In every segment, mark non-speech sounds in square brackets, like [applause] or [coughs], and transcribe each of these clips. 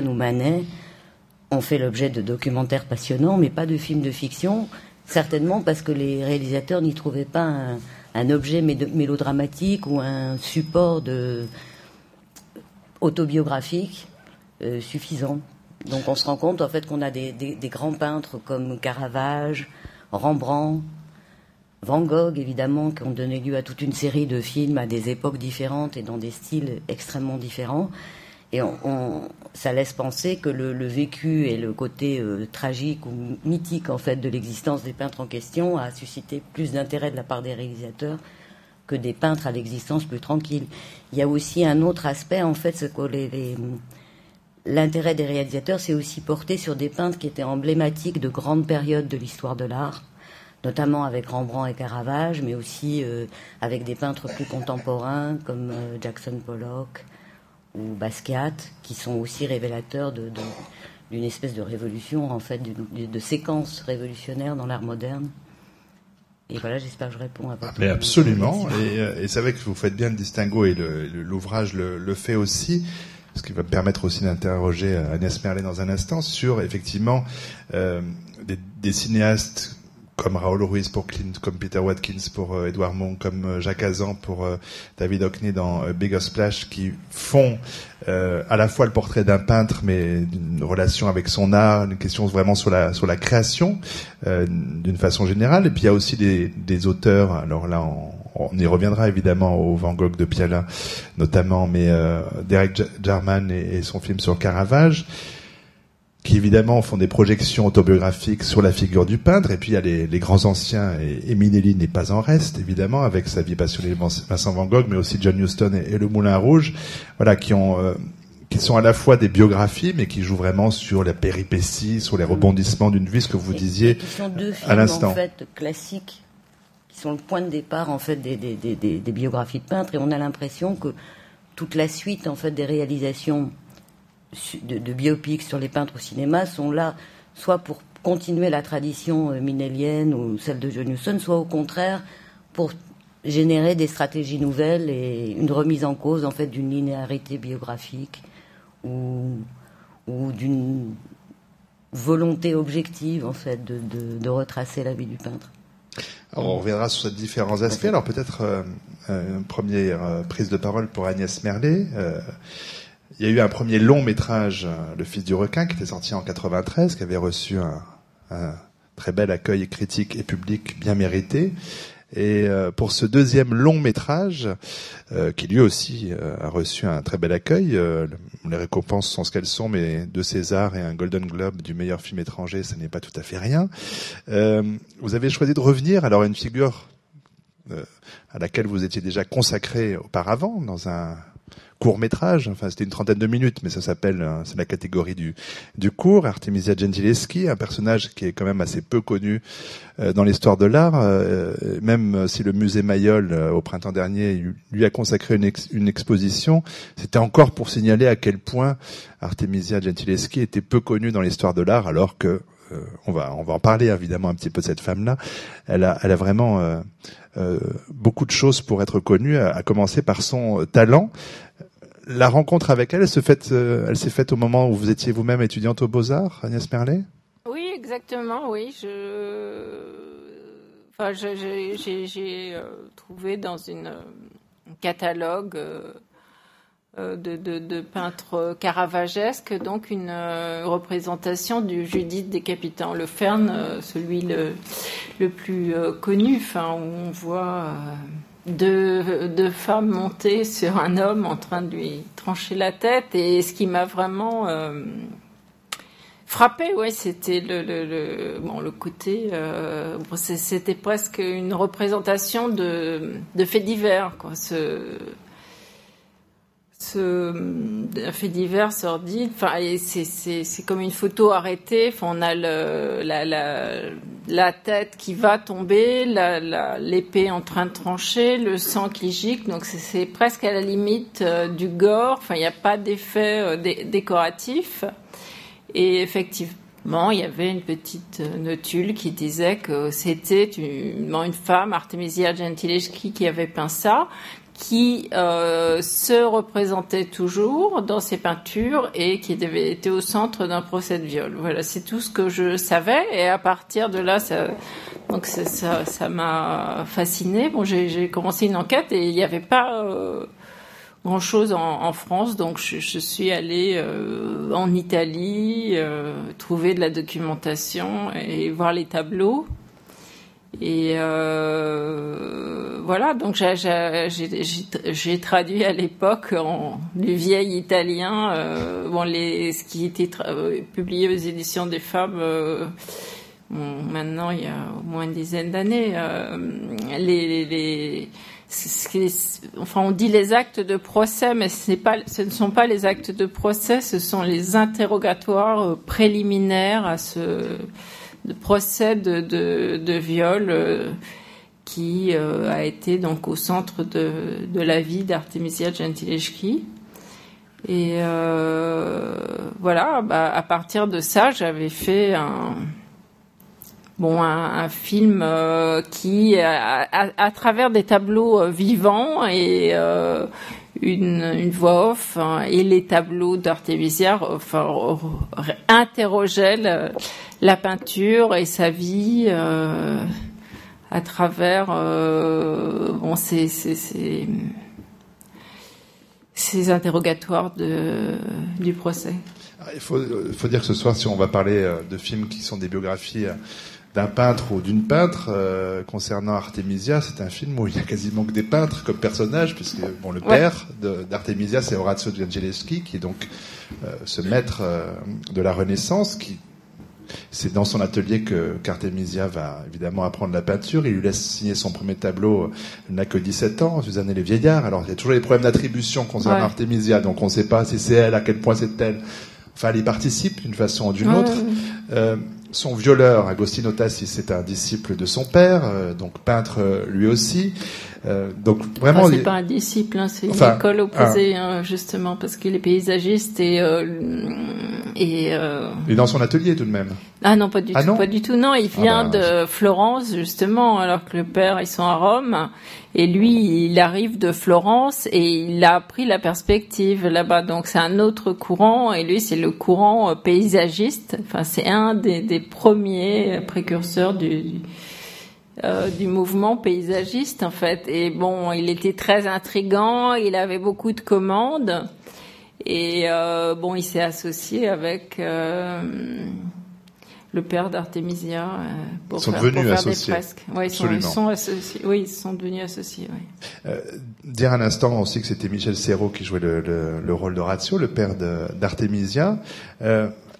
ou Manet ont fait l'objet de documentaires passionnants, mais pas de films de fiction, certainement parce que les réalisateurs n'y trouvaient pas un, objet mélodramatique ou un support autobiographique euh, suffisant. Donc on se rend compte en fait qu'on a des, grands peintres comme Caravage, Rembrandt, Van Gogh évidemment, qui ont donné lieu à toute une série de films à des époques différentes et dans des styles extrêmement différents. Et on, ça laisse penser que le, vécu et le côté euh, tragique ou mythique en fait de l'existence des peintres en question a suscité plus d'intérêt de la part des réalisateurs que des peintres à l'existence plus tranquille. Il y a aussi un autre aspect en fait, que l'intérêt des réalisateurs s'est aussi porté sur des peintres qui étaient emblématiques de grandes périodes de l'histoire de l'art, notamment avec Rembrandt et Caravage, mais aussi euh, avec des peintres plus contemporains comme euh, Jackson Pollock ou Basquiat, qui sont aussi révélateurs de, d'une espèce de révolution, en fait, de, de séquence révolutionnaire dans l'art moderne. Et voilà, j'espère que je réponds à votre Mais absolument. Et, euh, et c'est vrai que vous faites bien le distinguo et l'ouvrage le, le, fait aussi ce qui va me permettre aussi d'interroger Agnès Merlet dans un instant sur effectivement euh, des, des, cinéastes comme Raoul Ruiz pour Clint, comme Peter Watkins pour euh, Edouard Monk, comme euh, Jacques Azan pour euh, David Hockney dans Bigger Splash, qui font à la fois le portrait d'un peintre, mais une relation avec son art, une question vraiment sur la sur la création d'une façon générale. Et puis il y a aussi des, des auteurs. Alors là, on, on, y reviendra évidemment au Van Gogh de Piala, notamment, mais Derek Jarman et, son film sur Caravage qui évidemment font des projections autobiographiques sur la figure du peintre, et puis il y a les, les grands anciens, et, et n'est pas en reste, évidemment, avec sa vie passionnée de Vincent Van Gogh, mais aussi John Huston et, le Moulin Rouge, voilà, qui ont... Euh, qui sont à la fois des biographies, mais qui jouent vraiment sur la péripétie, sur les rebondissements d'une vie, ce que vous disiez qui sont deux films, à l'instant. En fait, classiques, qui sont le point de départ en fait des, des, des, des biographies de peintres, et on a l'impression que toute la suite en fait des réalisations de, biopics sur les peintres au cinéma sont là soit pour continuer la tradition euh, minellienne ou celle de John Huston, soit au contraire pour générer des stratégies nouvelles et une remise en cause en fait d'une linéarité biographique ou, ou d'une volonté objective en fait de, de, retracer la vie du peintre. Alors on reviendra sur ces différents aspects. Alors peut-être euh, euh, une première prise de parole pour Agnès Merlet. Il y a eu un premier long métrage, euh, Le Fils du requin, qui était sorti en 93, qui avait reçu un, très bel accueil critique et public bien mérité. Et euh, pour ce deuxième long métrage, euh, qui lui aussi a reçu un très bel accueil, les récompenses sont ce qu'elles sont, mais deux César et un Golden Globe du meilleur film étranger, ce n'est pas tout à fait rien. vous avez choisi de revenir alors à une figure à laquelle vous étiez déjà consacré auparavant dans un court métrage. Enfin, c'était une trentaine de minutes, mais ça s'appelle, euh, c'est la catégorie du du court. Artemisia Gentileschi, un personnage qui est quand même assez peu connu euh, dans l'histoire de l'art, euh, même si le musée Mayol au printemps dernier lui a consacré une, une exposition. C'était encore pour signaler à quel point Artemisia Gentileschi était peu connue dans l'histoire de l'art, alors que on va on va en parler évidemment un petit peu de cette femme-là. Elle a elle a vraiment euh, beaucoup de choses pour être connue, à, commencer par son talent la rencontre avec elle, euh, elle s'est faite au moment où vous étiez vous-même étudiante aux Beaux-Arts, Agnès Merlet? Oui, exactement, oui. J'ai euh, trouvé dans un catalogue euh, de, de, peintres caravagesques, donc une représentation du Judith décapitant Le Fern, celui le, plus connu, où on voit deux, femmes montées sur un homme en train de lui trancher la tête. Et ce qui m'a vraiment euh, frappé, ouais, c'était le, le, bon, le côté. Euh, c'était presque une représentation de, de faits divers, quoi. Ce, ce fait divers sordide. Enfin, c'est comme une photo arrêtée. Enfin, on a la, tête qui va tomber, l'épée en train de trancher, le sang qui gicle. Donc c'est presque à la limite euh, du gore. Enfin, il n'y a pas d'effet euh, décoratif. Et effectivement, il y avait une petite euh, notule qui disait que c'était une, femme, Artemisia Gentileschi, qui avait peint ça, qui euh, se représentait toujours dans ses peintures et qui avait été au centre d'un procès de viol. Voilà, c'est tout ce que je savais et à partir de là, ça, donc ça m'a fasciné. Bon, j'ai commencé une enquête et il n'y avait pas euh, grand chose en, France, donc je, suis allée euh, en Italie euh, trouver de la documentation et voir les tableaux. Et euh, voilà, donc j'ai traduit à l'époque en du vieil italien, euh, bon, les, ce qui était euh, publié aux éditions des femmes. Euh, bon, maintenant, il y a au moins une dizaine d'années, euh, les, enfin, on dit les actes de procès, mais ce, pas, ce ne sont pas les actes de procès, ce sont les interrogatoires préliminaires à ce procès de, de, de viol euh, qui euh, a été donc au centre de, de la vie d'Artemisia Gentileschi. Et euh, voilà, bah, à partir de ça, j'avais fait un, bon, un, film euh, qui, à, à, à, travers des tableaux euh, vivants et euh, une, voix off hein, et les tableaux d'Artemisia, enfin, interrogeaient la peinture et sa vie euh, à travers euh, ces, ces, interrogatoires du procès. Ah, il faut, dire que ce soir, si on va parler euh, de films qui sont des biographies euh, d'un peintre ou d'une peintre euh, concernant Artemisia, c'est un film où il y a quasiment que des peintres comme personnages, puisque bon, le ouais. père d'Artemisia, c'est Orazio Gentileschi, qui est donc euh, ce maître euh, de la Renaissance, qui c'est dans son atelier que qu'Artemisia va évidemment apprendre la peinture. Il lui laisse signer son premier tableau. Elle n'a que 17 ans, Suzanne et les vieillards. Alors il y a toujours des problèmes d'attribution concernant ouais. Artemisia, donc on ne sait pas si c'est elle, à quel point c'est elle. Enfin, elle y participe d'une façon ou d'une ouais. autre. Euh, son violeur, Agostino Tassi, c'est un disciple de son père, euh, donc peintre euh, lui aussi. Euh, donc vraiment, enfin, c'est pas un disciple, hein, c'est enfin, une école opposée, un... hein, justement, parce qu'il est paysagiste et euh, et, euh... et dans son atelier tout de même. Ah non, pas du ah, tout, non pas du tout. Non, il vient ah ben, de Florence justement, alors que le père ils sont à Rome. Et lui, il arrive de Florence et il a pris la perspective là-bas. Donc c'est un autre courant et lui c'est le courant paysagiste. Enfin c'est un des, des, premiers précurseurs du, euh, du, mouvement paysagiste en fait. Et bon, il était très intrigant. Il avait beaucoup de commandes et euh, bon, il s'est associé avec. Euh, le père d'Artemisia pour, ils sont faire, devenus pour faire associés. des fresques. Ouais, ils, sont, ils sont associés. Oui, ils sont devenus associés. Oui. Dire un instant aussi que c'était Michel Serrault qui jouait le, le, le rôle d'Horatio, le père d'Artemisia.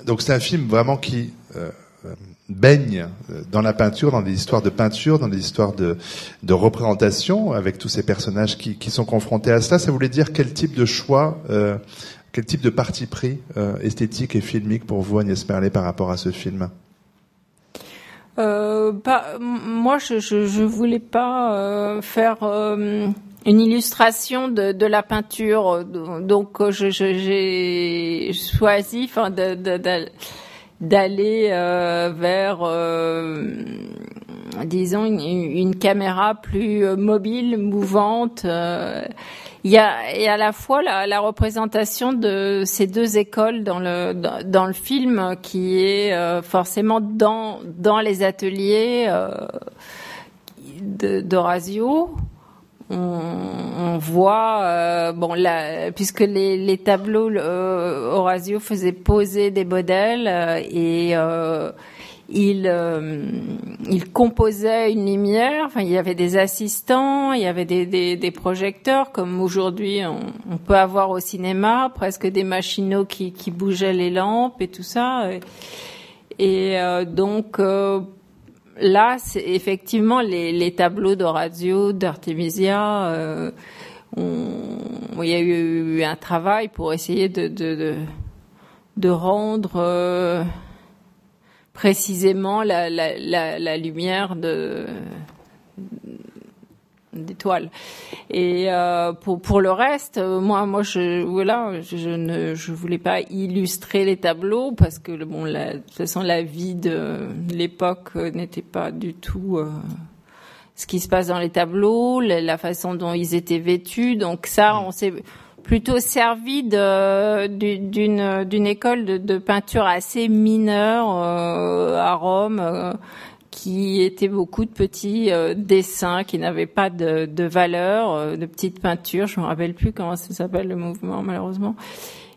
Donc c'est un film vraiment qui baigne dans la peinture, dans des histoires de peinture, dans des histoires de, de représentation, avec tous ces personnages qui, qui sont confrontés à cela. Ça voulait dire quel type de choix euh, quel type de parti pris euh, esthétique et filmique pour vous, Agnès Merlet, par rapport à ce film? Euh, moi, je, je, je voulais pas euh, faire euh, une illustration de, de, la peinture, donc j'ai choisi, enfin, d'aller euh, vers, euh, disons, une, caméra plus mobile, mouvante il y a, et à la fois la, représentation de ces deux écoles dans le film qui est euh, forcément dans les ateliers euh, d'Horazio. On, on, voit euh, bon là puisque les, les tableaux euh, faisait poser des modèles euh, et il, euh, il composait une lumière. Enfin, il y avait des assistants, il y avait des, des, des projecteurs, comme aujourd'hui on, on, peut avoir au cinéma, presque des machinaux qui, qui bougeaient les lampes et tout ça. Et, et euh, donc euh, là, c'est effectivement les, les tableaux d'Orazio, d'Artemisia. Euh, il y a eu un travail pour essayer de, rendre euh, précisément la lumière de d'étoiles. Et euh, pour pour le reste, euh, moi moi je voilà, je, ne je voulais pas illustrer les tableaux parce que bon la, de toute façon la vie de l'époque n'était pas du tout euh, ce qui se passe dans les tableaux, la façon dont ils étaient vêtus. Donc ça, on s'est plutôt servi d'une d'une école de, de, peinture assez mineure euh, à Rome. Euh, qui était beaucoup de petits euh, dessins qui n'avaient pas de, de valeur, de petites peintures. Je me rappelle plus comment ça s'appelle le mouvement malheureusement.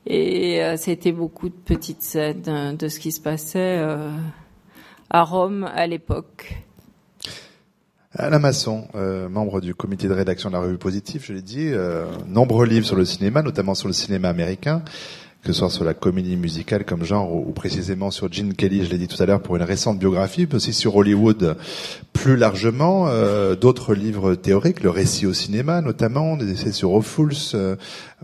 Et c'était beaucoup de petites scènes de ce qui se passait à Rome à l'époque. Alain Masson, euh, membre du comité de rédaction de la revue Positif, je l'ai dit, euh, nombreux livres sur le cinéma, notamment sur le cinéma américain, que ce soit sur la comédie musicale comme genre ou, précisément sur Gene Kelly, je l'ai dit tout à l'heure pour une récente biographie, mais aussi sur Hollywood plus largement, euh, d'autres livres théoriques, le récit au cinéma notamment, des essais sur Ophuls, euh,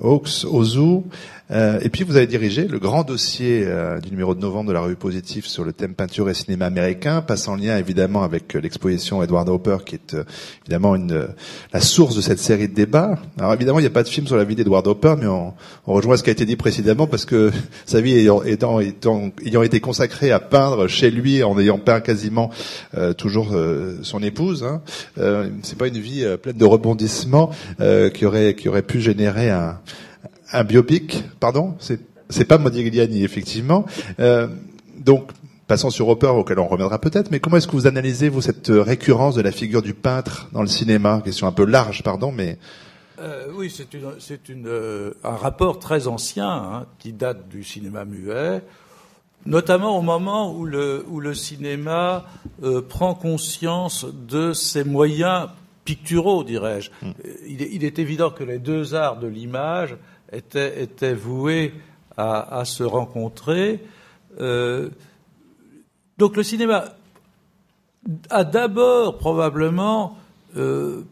Hawks, Ozu, euh, et puis vous avez dirigé le grand dossier euh, du numéro de novembre de la revue Positif sur le thème peinture et cinéma américain, passant en lien évidemment avec euh, l'exposition Edward Hopper, qui est évidemment une, la source de cette série de débats. Alors évidemment, il n'y a pas de film sur la vie d'Edward Hopper, mais on, on, rejoint ce qui a été dit précédemment, parce que [laughs] sa vie ayant, étant, étant, ayant été consacrée à peindre chez lui, en ayant peint quasiment toujours son épouse, hein, c'est pas une vie pleine de rebondissements qui aurait qui aurait pu générer un un biopic, pardon, c'est c'est pas Modigliani effectivement. Euh, donc passons sur Hopper auquel on reviendra peut-être, mais comment est-ce que vous analysez vous cette récurrence de la figure du peintre dans le cinéma? Question un peu large, pardon, mais euh, oui, c'est une, c'est une, euh, un rapport très ancien hein, qui date du cinéma muet, notamment au moment où le, où le cinéma prend conscience de ses moyens picturaux, dirais-je. Hmm. Il, est, il, est, évident que les deux arts de l'image étaient, étaient voués à, à, se rencontrer. Euh, donc le cinéma a d'abord probablement euh,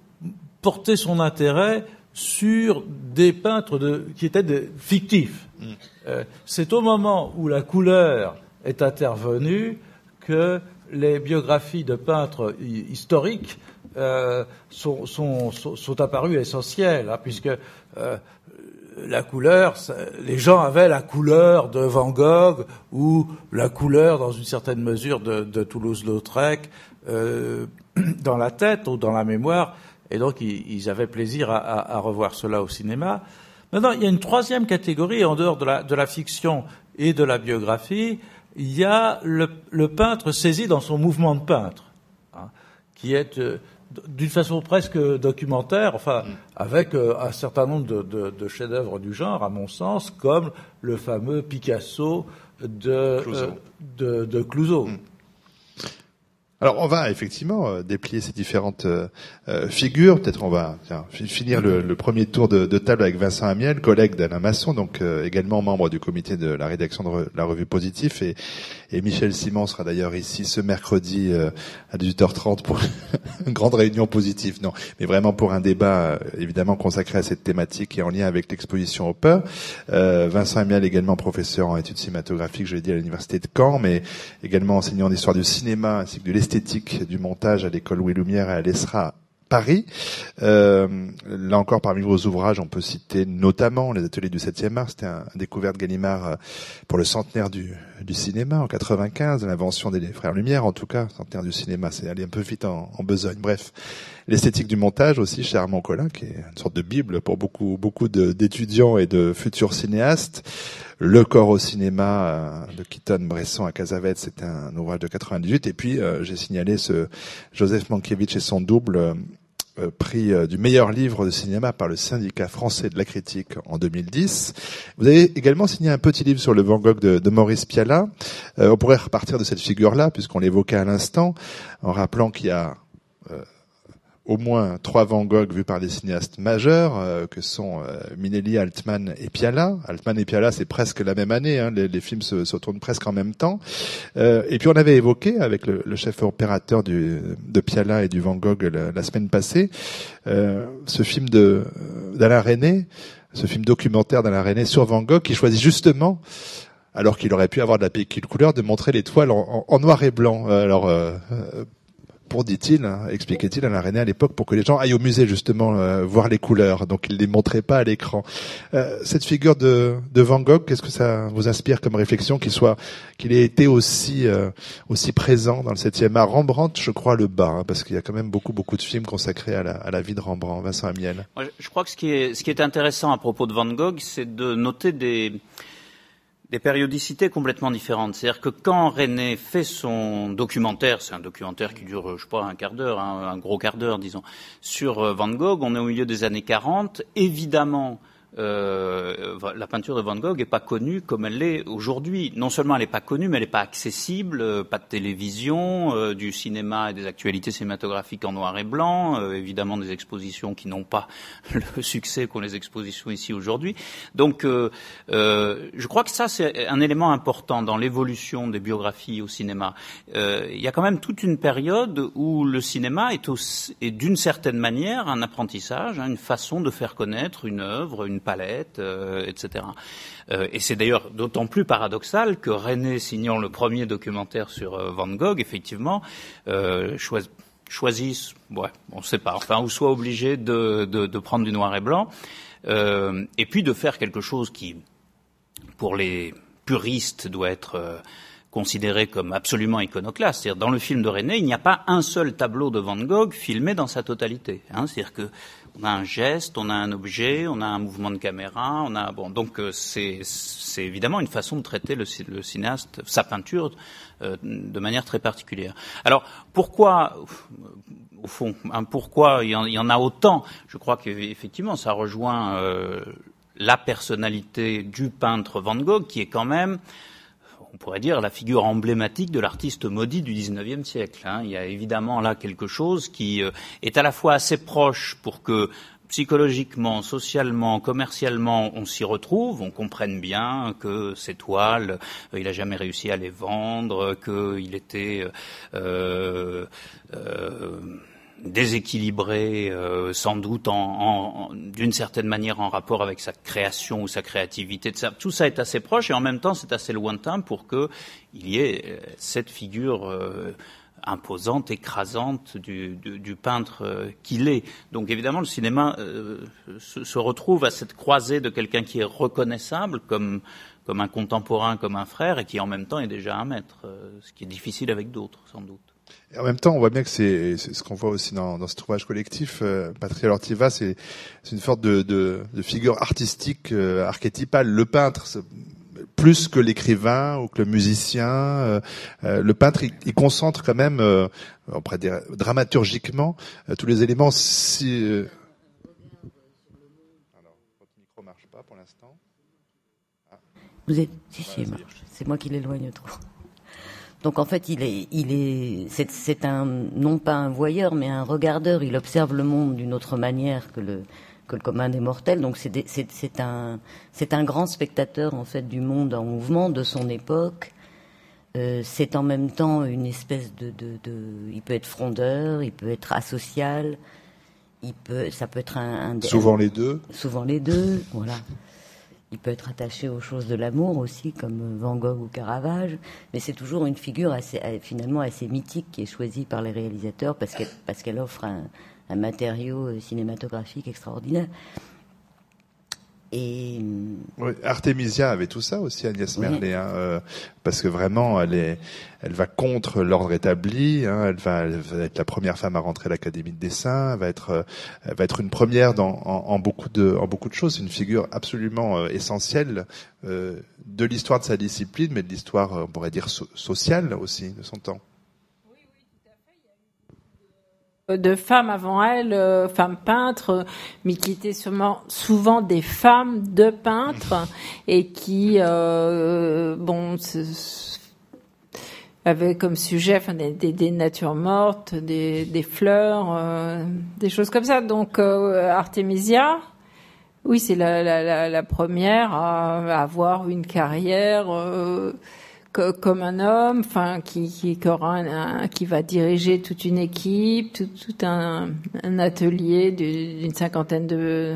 porté son intérêt sur des peintres de, qui étaient fictifs. Mm. Euh, c'est au moment où la couleur est intervenue que les biographies de peintres historiques euh, sont, sont, sont, sont, apparues essentielles, hein, puisque euh, la couleur, les gens avaient la couleur de Van Gogh ou la couleur, dans une certaine mesure, de, Toulouse-Lautrec euh, [clears throat] dans la tête ou dans la mémoire, et donc ils, avaient plaisir à, revoir cela au cinéma. Maintenant, il y a une troisième catégorie, en dehors de la, fiction et de la biographie, il y a le, peintre saisi dans son mouvement de peintre, hein, qui est euh, d'une façon presque documentaire, enfin, mm. avec euh, un certain nombre de, de, chefs-d'œuvre du genre, à mon sens, comme le fameux Picasso de Clouseau. Euh, de, Clouseau. Mm. Alors on va effectivement euh, déplier ces différentes euh, euh, figures. Peut-être on va finir le, premier tour de, table avec Vincent Amiel, collègue d'Alain Masson, donc également membre du comité de la rédaction de la revue Positif. Et, et Michel Simon sera d'ailleurs ici ce mercredi à 18h30 pour [laughs] une grande réunion positive. Non, mais vraiment pour un débat évidemment consacré à cette thématique et en lien avec l'exposition Hopper. Vincent Amiel également professeur en études cinématographiques, je l'ai dit à l'université de Caen, mais également enseignant en histoire du cinéma ainsi que de esthétique du montage à l'école Louis Lumière et à l'ESRA Paris. Euh, là encore, parmi vos ouvrages, on peut citer notamment les ateliers du 7e art. C'était un, découverte Gallimard euh, pour le centenaire du, du cinéma en 95, l'invention des frères Lumière, en tout cas, centenaire du cinéma, c'est aller un peu vite en, en besogne. Bref, l'esthétique du montage aussi chez Armand Collin, qui est une sorte de bible pour beaucoup beaucoup d'étudiants et de futurs cinéastes. Le corps au cinéma euh, de Keaton Bresson à Casavet, c'est un ouvrage de 98. Et puis euh, j'ai signalé ce Joseph Mankiewicz et son double euh, prix du meilleur livre de cinéma par le syndicat français de la critique en 2010. Vous avez également signé un petit livre sur le Van Gogh de, de Maurice Pialat. on pourrait repartir de cette figure-là, puisqu'on l'évoquait à l'instant, en rappelant qu'il y a au moins trois Van Gogh vus par des cinéastes majeurs, euh, que sont euh, Minelli, Altman et Piala. Altman et Piala, c'est presque la même année, hein, les, les, films se, se, tournent presque en même temps. Euh, et puis on avait évoqué avec le, le chef opérateur du, de Piala et du Van Gogh la, la semaine passée, ce film de d'Alain René, ce film documentaire d'Alain René sur Van Gogh, qui choisit justement alors qu'il aurait pu avoir de la couleur, de montrer l'étoile en, en, noir et blanc. Alors, pour, dit-il, expliquait-il à la à l'époque, pour que les gens aillent au musée justement euh, voir les couleurs. Donc il les montrait pas à l'écran. Euh, cette figure de, de Van Gogh, qu'est-ce que ça vous inspire comme réflexion qu'il soit, qu'il ait été aussi euh, aussi présent dans le 7e art? Rembrandt, je crois le bas, hein, parce qu'il y a quand même beaucoup beaucoup de films consacrés à la, à la vie de Rembrandt. Vincent Amiel. Je crois que ce qui est ce qui est intéressant à propos de Van Gogh, c'est de noter des des périodicités complètement différentes. C'est-à-dire que quand René fait son documentaire, c'est un documentaire qui dure, je sais pas, un quart d'heure, un gros quart d'heure, disons, sur euh, Van Gogh, on est au milieu des années 40. Évidemment, euh, la peinture de Van Gogh n'est pas connue comme elle l'est aujourd'hui. Non seulement elle n'est pas connue, mais elle n'est pas accessible, euh, pas de télévision, euh, du cinéma et des actualités cinématographiques en noir et blanc, euh, évidemment des expositions qui n'ont pas [laughs] le succès qu'ont les expositions ici aujourd'hui. Donc je crois que ça c'est un élément important dans l'évolution des biographies au cinéma. il y a quand même toute une période où le cinéma est, d'une certaine manière un apprentissage, hein, une façon de faire connaître une œuvre, une palette, euh, etc. Euh, et c'est d'ailleurs d'autant plus paradoxal que René, signant le premier documentaire sur euh, Van Gogh, effectivement, choisisse, ouais, on ne sait pas, enfin, ou soit obligé de, de, prendre du noir et blanc, et puis de faire quelque chose qui, pour les puristes, doit être considéré comme absolument iconoclaste. C'est-à-dire, dans le film de René, il n'y a pas un seul tableau de Van Gogh filmé dans sa totalité. Hein. C'est-à-dire que on a un geste, on a un objet, on a un mouvement de caméra, on a bon donc euh, c'est évidemment une façon de traiter le, le cinéaste sa peinture euh, de manière très particulière. Alors pourquoi au fond hein, pourquoi il y, en, a autant? Je crois qu'effectivement ça rejoint euh, la personnalité du peintre Van Gogh qui est quand même on pourrait dire, la figure emblématique de l'artiste maudit du XIXe siècle. Hein. Il y a évidemment là quelque chose qui euh, est à la fois assez proche pour que psychologiquement, socialement, commercialement, on s'y retrouve, on comprenne bien que ces toiles, euh, il n'a jamais réussi à les vendre, qu'il était euh, déséquilibré, euh, sans doute en, d'une certaine manière en rapport avec sa création ou sa créativité. Tout ça est assez proche et en même temps c'est assez lointain pour qu'il y ait euh, cette figure euh, imposante, écrasante du, du, peintre qu'il est. Donc évidemment le cinéma se, se, retrouve à cette croisée de quelqu'un qui est reconnaissable comme comme un contemporain, comme un frère, et qui en même temps est déjà un maître, ce qui est difficile avec d'autres, sans doute. Et en même temps, on voit bien que c'est ce qu'on voit aussi dans, dans ce trouvage collectif. Euh, Patricia Lortiva, c'est une sorte de, figure artistique euh, archétypale. Le peintre, plus que l'écrivain ou que le musicien, euh, euh, le peintre, il, concentre quand même, on pourrait dire dramaturgiquement, tous les éléments. Alors, votre micro marche pas pour l'instant. Vous êtes, si, si, C'est moi qui l'éloigne trop. Donc en fait, il est, il est, c'est un non pas un voyeur, mais un regardeur. Il observe le monde d'une autre manière que le que le commun des mortels. Donc c'est c'est un c'est un grand spectateur en fait du monde en mouvement de son époque. Euh, c'est en même temps une espèce de, de, de, il peut être frondeur, il peut être asocial, il peut, ça peut être un, un souvent les deux. Souvent les deux, voilà il peut être attaché aux choses de l'amour aussi, comme Van Gogh ou Caravage, mais c'est toujours une figure assez, finalement assez mythique qui est choisie par les réalisateurs parce qu'elle offre un, matériau cinématographique extraordinaire. Et oui, Artemisia avait tout ça aussi, Agnès Merlet, hein, euh, parce que vraiment, elle est, elle va contre l'ordre établi. Hein, elle, va, elle, va, être la première femme à rentrer à l'Académie de dessin. Elle va être, elle va être une première dans, en, en beaucoup de, en beaucoup de choses. C'est une figure absolument euh, essentielle euh, de l'histoire de sa discipline, mais de l'histoire, on pourrait dire, sociale aussi de son temps. De femmes avant elle, euh, femmes peintres, mais qui étaient souvent, souvent des femmes de peintres et qui, euh, bon, avaient comme sujet enfin, des, des, natures mortes, des, des fleurs, euh, des choses comme ça. Donc Artemisia, oui, c'est la, la, la, première à avoir une carrière comme un homme, enfin qui qui, qui va diriger toute une équipe, tout, tout un, un, atelier d'une cinquantaine de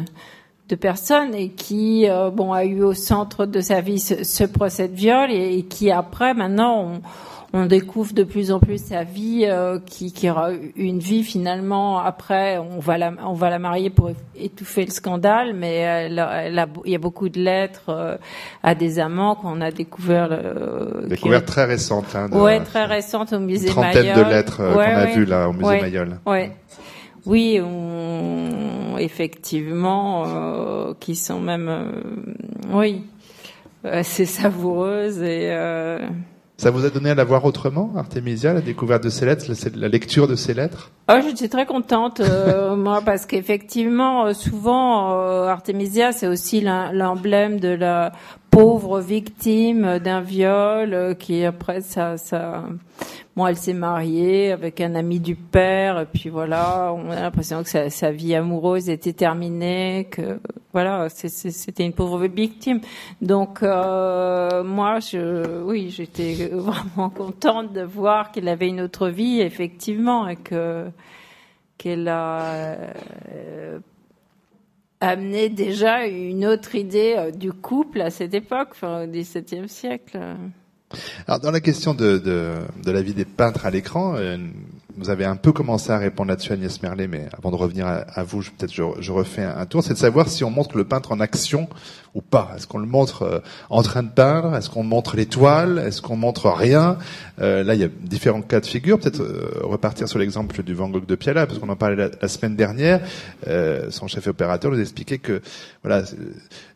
de personnes et qui euh, bon a eu au centre de sa vie ce, procès de viol et, qui après maintenant on découvre de plus en plus sa vie, euh, qui, qui aura une vie finalement après, on va la, on va la marier pour étouffer le scandale, mais elle, il y a beaucoup de lettres euh, à des amants qu'on a découvert. Euh, découvert très récente. Hein, ouais, très récente au musée une trentaine de lettres qu'on a vues là au musée ouais, Mayol. Ouais. Oui, on, effectivement, qui sont même, oui, assez savoureuses et. Ça vous a donné à la voir autrement, Artemisia, la découverte de ces lettres, la lecture de ces lettres? Oh, J'étais très contente, euh, [laughs] moi, parce qu'effectivement, euh, souvent, euh, Artemisia, c'est aussi l'emblème de la pauvre victime d'un viol euh, qui après ça ça moi elle s'est mariée avec un ami du père et puis voilà on a l'impression que sa, vie amoureuse était terminée que voilà c'était une pauvre victime donc euh, moi je oui j'étais vraiment contente de voir qu'il avait une autre vie effectivement et que qu'elle a euh, amené déjà une autre idée euh, du couple à cette époque, enfin, au XVIIe siècle. Alors, dans la question de, de, la vie des peintres à l'écran, euh, vous avez un peu commencé à répondre là-dessus, Agnès Merlet, mais avant de revenir à, vous, peut-être je, je, refais un tour, c'est de savoir si on montre le peintre en action ou pas. Est-ce qu'on le montre euh, en train de peindre? Est-ce qu'on montre l'étoile? Est-ce qu'on montre rien? Euh, Là, il y a différents cas de figure. Peut-être euh, repartir sur l'exemple du Van Gogh de Piala, parce qu'on en parlait la, semaine dernière. son chef opérateur nous expliquait que, voilà,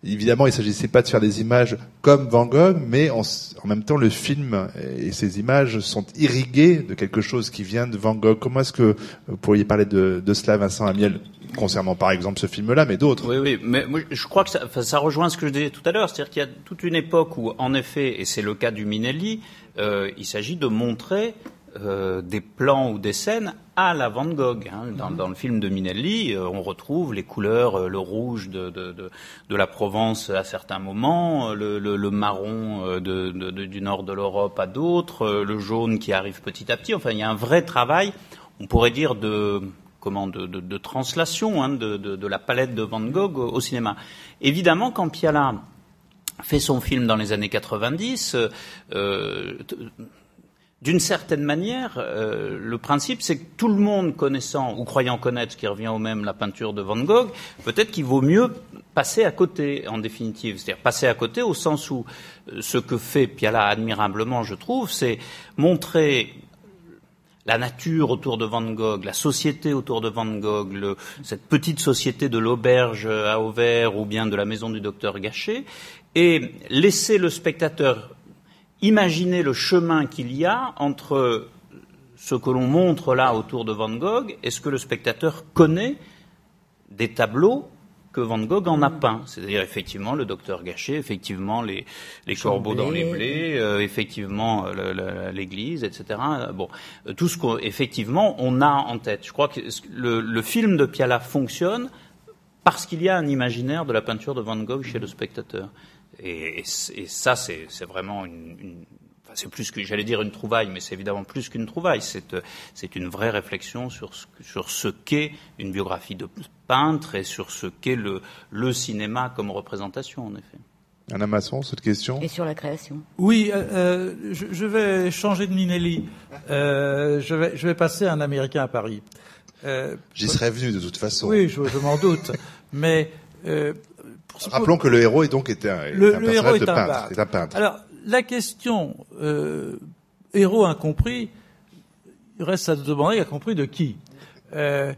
évidemment, il s'agissait pas de faire des images comme Van Gogh, mais en même temps, le film et ces images sont irriguées de quelque chose qui vient de Van Gogh. Comment est-ce que vous pourriez parler de, de cela, Vincent Amiel? Concernant par exemple ce film-là, mais d'autres. Oui, oui, mais je crois que ça, ça, rejoint ce que je disais tout à l'heure, c'est-à-dire qu'il y a toute une époque où, en effet, et c'est le cas du Minelli, euh, il s'agit de montrer euh, des plans ou des scènes à la Van Gogh. Hein. Dans, dans, le film de Minelli, euh, on retrouve les couleurs, euh, le rouge de, de, de, de, la Provence à certains moments, le, le, le marron du nord de l'Europe à d'autres, le jaune qui arrive petit à petit. Enfin, il y a un vrai travail, on pourrait dire, de de, translation hein, de, de, la palette de Van Gogh au, cinéma. Évidemment, quand Piala fait son film dans les années 90, euh, d'une certaine manière, euh, le principe, c'est que tout le monde connaissant ou croyant connaître, ce qui revient au même, la peinture de Van Gogh, peut-être qu'il vaut mieux passer à côté, en définitive. C'est-à-dire passer à côté au sens où euh, ce que fait Piala admirablement, je trouve, c'est montrer la nature autour de Van Gogh, la société autour de Van Gogh, cette petite société de l'auberge à Auvers ou bien de la maison du docteur Gachet, et laisser le spectateur imaginer le chemin qu'il y a entre ce que l'on montre là autour de Van Gogh et ce que le spectateur connaît des tableaux que Van Gogh en a peint. C'est-à-dire effectivement le docteur Gachet, effectivement les, les corbeaux dans les blés, euh, effectivement l'église, etc. Bon, euh, tout ce qu'effectivement on a en tête. Je crois que le, le film de Piala fonctionne parce qu'il y a un imaginaire de la peinture de Van Gogh chez le spectateur. Et, et, ça, c'est vraiment une, une c'est plus que, j'allais dire une trouvaille, mais c'est évidemment plus qu'une trouvaille. C'est une vraie réflexion sur ce, sur ce qu'est une biographie de peintre et sur ce qu'est le, le cinéma comme représentation, en effet. Anna Masson, cette question? Et sur la création Oui, euh, euh je, je, vais changer de Minelli. Euh, je, vais, je vais passer un Américain à Paris. Euh, J'y serais venu de toute façon. Oui, je, je m'en doute. mais euh, Rappelons que le héros est donc était un, le, un le héros est, de un peintre, est un peintre. Alors, la question euh, héros incompris, il reste à se demander incompris de qui. Euh,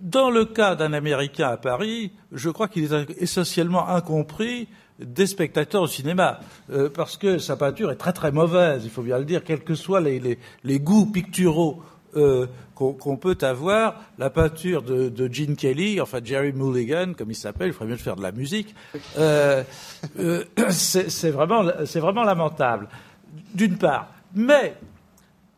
dans le cas d'un Américain à Paris, je crois qu'il est essentiellement incompris des spectateurs au cinéma, euh, parce que sa peinture est très très mauvaise, il faut bien le dire, quels que soient les, les, les goûts picturaux euh, qu'on peut avoir. La peinture de, Gene Kelly, enfin Jerry Mulligan, comme il s'appelle, il ferait mieux de faire de la musique. Euh, euh, [coughs] c'est vraiment, vraiment lamentable, d'une part. Mais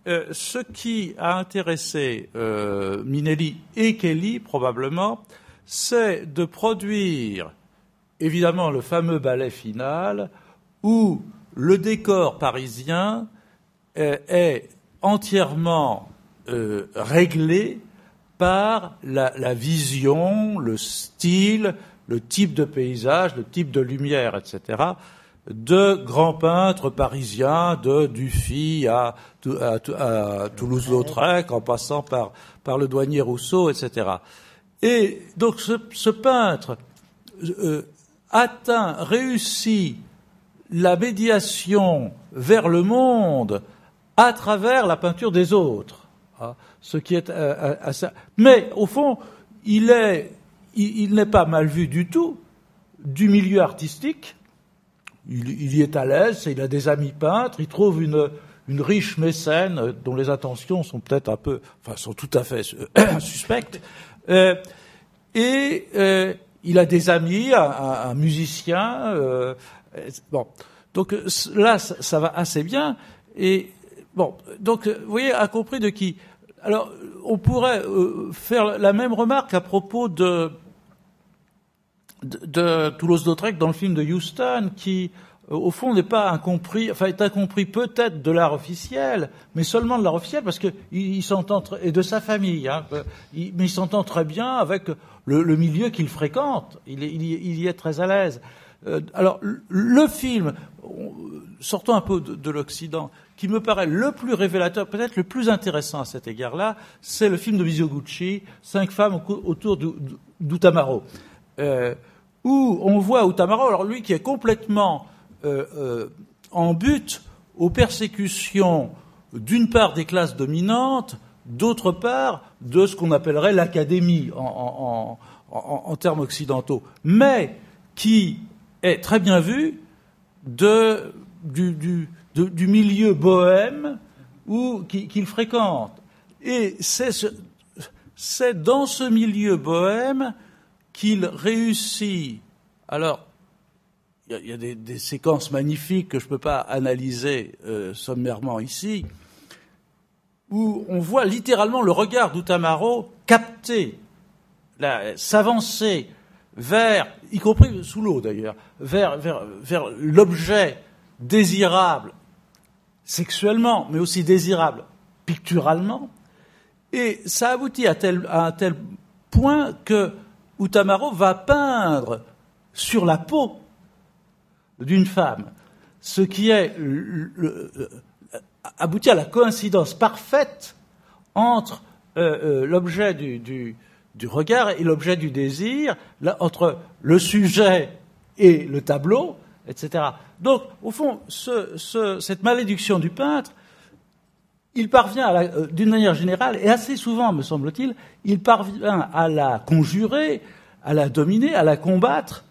euh, ce qui a intéressé euh, Minelli et Kelly, probablement, c'est de produire, évidemment, le fameux ballet final où le décor parisien est entièrement euh, par la, vision, le style, le type de paysage, le type de lumière, etc., de grands peintres parisiens, de Dufy à, Toulouse-Lautrec, en passant par, par le douanier Rousseau, etc. Et donc ce, peintre euh, atteint, réussit la médiation vers le monde à travers la peinture des autres. Ce qui est euh, euh, Mais au fond, il est, il, n'est pas mal vu du tout du milieu artistique. Il, y est à l'aise, il a des amis peintres, il trouve une, une riche mécène dont les intentions sont peut-être un peu, enfin, sont tout à fait [coughs] suspectes. Euh, et euh, il a des amis, un, musicien. Euh, bon, donc là, ça, va assez bien. Et bon, donc vous voyez, à compris de qui? Alors, on pourrait faire la même remarque à propos de de, Toulouse-Lautrec dans le film de Houston, qui euh, au fond n'est pas incompris, enfin est incompris peut-être de l'art officiel, mais seulement de l'art officiel parce que il, s'entend et de sa famille, hein, euh, mais il s'entend très bien avec le, milieu qu'il fréquente. Il, y est très à l'aise. Euh, alors le film, sortons un peu de, l'Occident, qui me paraît le plus révélateur, peut-être le plus intéressant à cet égard-là, c'est le film de Mizoguchi, Cinq femmes autour d'Utamaro, où on voit Utamaro, alors lui qui est complètement euh, euh, en but aux persécutions d'une part des classes dominantes, d'autre part de ce qu'on appellerait l'académie en, termes occidentaux, mais qui est très bien vu de, du, milieu bohème qu'il fréquente. Et c'est dans ce milieu bohème qu'il réussit, alors il y a, des, séquences magnifiques que je ne peux pas analyser euh, sommairement ici, où on voit littéralement le regard d'Utamaro capter, s'avancer vers, y compris sous l'eau d'ailleurs, vers l'objet désirable sexuellement, mais aussi désirable picturalement. Et ça aboutit à, tel, à un tel point que Utamaro va peindre sur la peau d'une femme, ce qui est le, aboutit à la coïncidence parfaite entre euh, euh, l'objet du, regard et l'objet du désir, entre le sujet et le tableau, etc. Donc, au fond, cette malédiction du peintre, il parvient, euh, d'une manière générale, et assez souvent, me semble-t-il, il parvient à la conjurer, à la dominer, à la combattre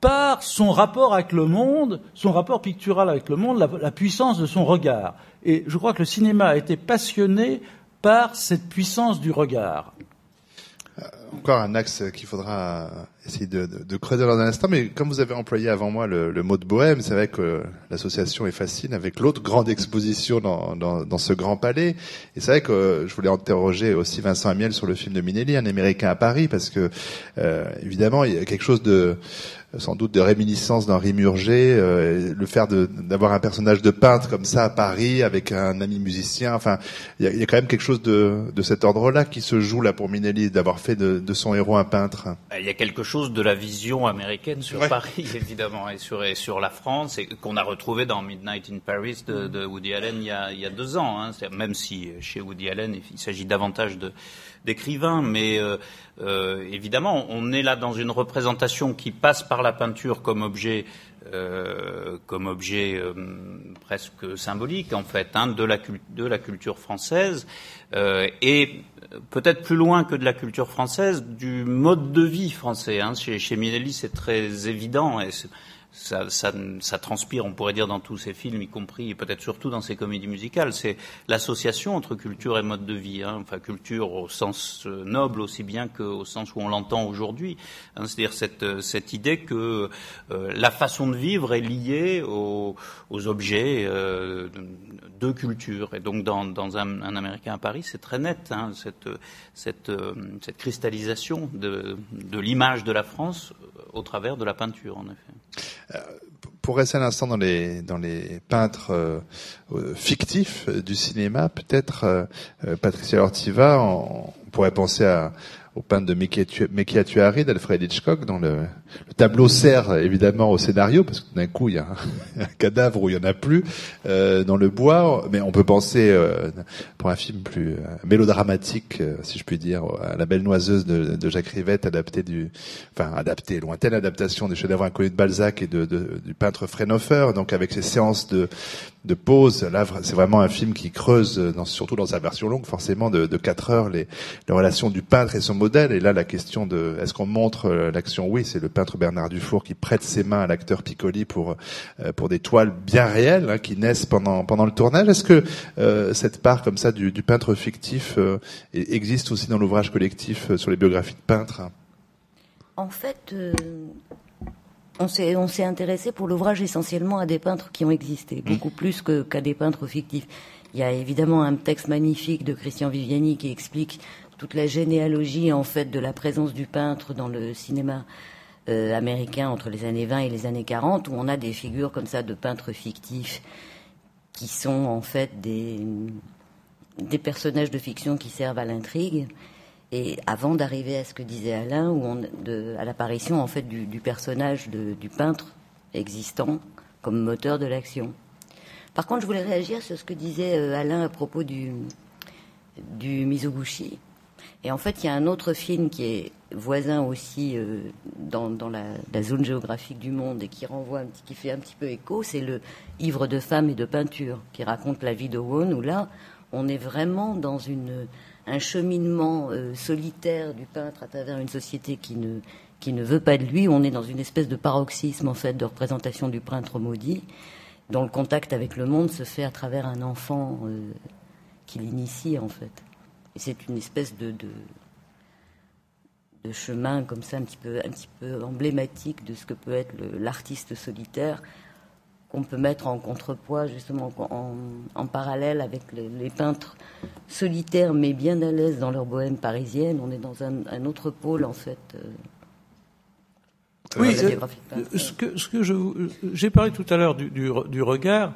par son rapport avec le monde, son rapport pictural avec le monde, la, puissance de son regard. Et je crois que le cinéma a été passionné par cette puissance du regard. Euh, encore un axe qu'il faudra essayer de, creuser dans un instant, mais comme vous avez employé avant moi le, mot de bohème, c'est vrai que l'association est facile avec l'autre grande exposition dans, ce grand palais. Et c'est vrai que je voulais interroger aussi Vincent Amiel sur le film de Minelli, Un Américain à Paris, parce que euh, évidemment il y a quelque chose de sans doute de réminiscences d'Henri Murger, euh, le faire d'avoir un personnage de peintre comme ça à Paris avec un ami musicien. Enfin, il y a, quand même quelque chose de, de cet ordre-là qui se joue là pour Minelli, d'avoir fait de, de, son héros un peintre. Il y a quelque chose de la vision américaine sur Paris, [laughs] évidemment, et sur, et sur la France, et qu'on a retrouvé dans Midnight in Paris de, de Woody Allen il y a, il y a deux ans. Hein. Même si chez Woody Allen, il s'agit davantage de d'écrivains, mais euh, euh, évidemment, on est là dans une représentation qui passe par la peinture comme objet, euh, comme objet euh, presque symbolique en fait, hein, de, la culture française, euh, et peut-être plus loin que de la culture française, du mode de vie français. Hein. Chez, chez Minelli, c'est très évident. Et ça, ça, ça, transpire, on pourrait dire, dans tous ces films, y compris et peut-être surtout dans ces comédies musicales. C'est l'association entre culture et mode de vie. Hein. Enfin, culture au sens euh, noble aussi bien qu'au sens où on l'entend aujourd'hui. Hein. C'est-à-dire cette, euh, cette idée que euh, la façon de vivre est liée aux, aux objets euh, de culture. Et donc, dans, dans un, un, Américain à Paris, c'est très net, hein, cette, cette, cette cristallisation de, de l'image de la France au travers de la peinture, en effet. Euh, pour rester un instant dans les dans les peintres euh, euh, fictifs du cinéma, peut-être Patricia Ortiva, on, pourrait penser à au peintre de Mekiatuari d'Alfred Hitchcock, dont le, le, tableau sert évidemment au scénario, parce que d'un coup il y a [laughs] un, cadavre où il y en a plus euh, dans le bois, mais on peut penser euh, pour un film plus euh, mélodramatique, si je puis dire, à La Belle Noiseuse de, Jacques Rivette, adapté du, enfin adapté, lointaine adaptation des chefs-d'œuvre inconnus de Balzac et de, du peintre Frenhofer, donc avec ses séances de de pause. Là, c'est vraiment un film qui creuse, dans, surtout dans sa version longue, forcément de, de 4 heures, les, les, relations du peintre et son modèle. Et là, la question de est-ce qu'on montre euh, l'action? Oui, c'est le peintre Bernard Dufour qui prête ses mains à l'acteur Piccoli pour euh, pour des toiles bien réelles hein, qui naissent pendant pendant le tournage. Est-ce que euh, cette part comme ça du, du peintre fictif existe aussi dans l'ouvrage collectif sur les biographies de peintres? En fait, on s'est on s'est intéressé pour l'ouvrage essentiellement à des peintres qui ont existé, mmh. beaucoup plus que qu'à des peintres fictifs. Il y a évidemment un texte magnifique de Christian Viviani qui explique toute la généalogie en fait de la présence du peintre dans le cinéma euh, américain entre les années 20 et les années 40, où on a des figures comme ça de peintres fictifs qui sont en fait des des personnages de fiction qui servent à l'intrigue et avant d'arriver à ce que disait Alain, où de, à l'apparition en fait du, personnage de, du peintre existant comme moteur de l'action. Par contre, je voulais réagir sur ce que disait euh, Alain à propos du, du Mizoguchi. Et en fait, il y a un autre film qui est voisin aussi euh, dans, la, zone géographique du monde et qui renvoie, qui fait un petit peu écho, c'est le Ivre de femmes et de peinture, qui raconte la vie d'Owen, où là, on est vraiment dans une un cheminement euh, solitaire du peintre à travers une société qui ne, qui ne veut pas de lui. On est dans une espèce de paroxysme en fait de représentation du peintre maudit, dont le contact avec le monde se fait à travers un enfant euh, qui l'initie en fait. Et c'est une espèce de, de, de, chemin comme ça un petit peu, un petit peu emblématique de ce que peut être l'artiste solitaire qu'on peut mettre en contrepoids, justement, en, parallèle avec les, peintres solitaires, mais bien à l'aise dans leur bohème parisienne. On est dans un, autre pôle, en fait. Euh, oui, euh, ce que, ce que je, j'ai parlé tout à l'heure du, du, regard.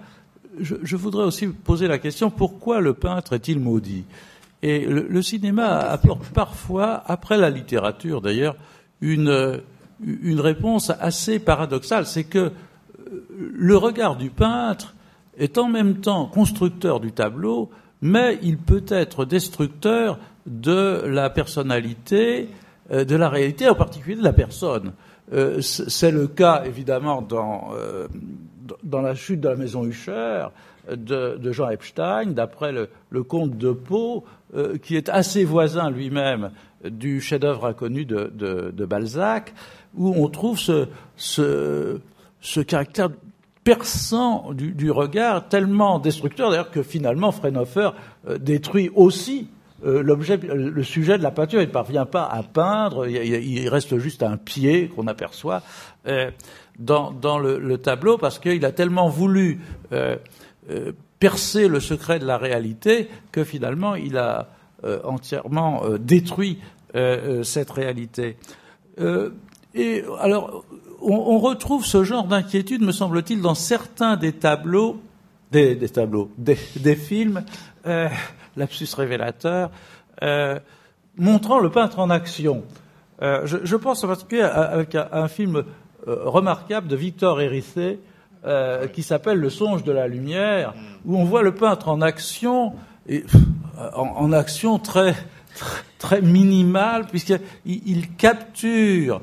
Je, je, voudrais aussi poser la question pourquoi le peintre est-il maudit? Et le, le, cinéma apporte parfois, après la littérature d'ailleurs, une, une réponse assez paradoxale. C'est que le regard du peintre est en même temps constructeur du tableau, mais il peut être destructeur de la personnalité, euh, de la réalité, en particulier de la personne. Euh, c'est le cas, évidemment, dans, euh, dans la chute de la maison Hucher de, Jean Epstein, d'après le, comte de Pau, qui est assez voisin lui-même du chef-d'œuvre inconnu de, Balzac, où on trouve ce, ce caractère perçant du, regard, tellement destructeur d'ailleurs que finalement Freinhofer euh, détruit aussi euh, l'objet, le sujet de la peinture. Il ne parvient pas à peindre, il, reste juste un pied qu'on aperçoit euh, dans, le, tableau parce qu'il a tellement voulu percer le secret de la réalité que finalement il a entièrement détruit cette réalité. et alors, on, retrouve ce genre d'inquiétude, me semble-t-il, dans certains des tableaux, des, tableaux, des, films, euh, lapsus révélateur, euh, montrant le peintre en action. Euh, je, pense en particulier avec un, film remarquable de Victor Hérissé, qui s'appelle Le songe de la lumière, où on voit le peintre en action, en, action très, très, minimale, puisqu'il il capture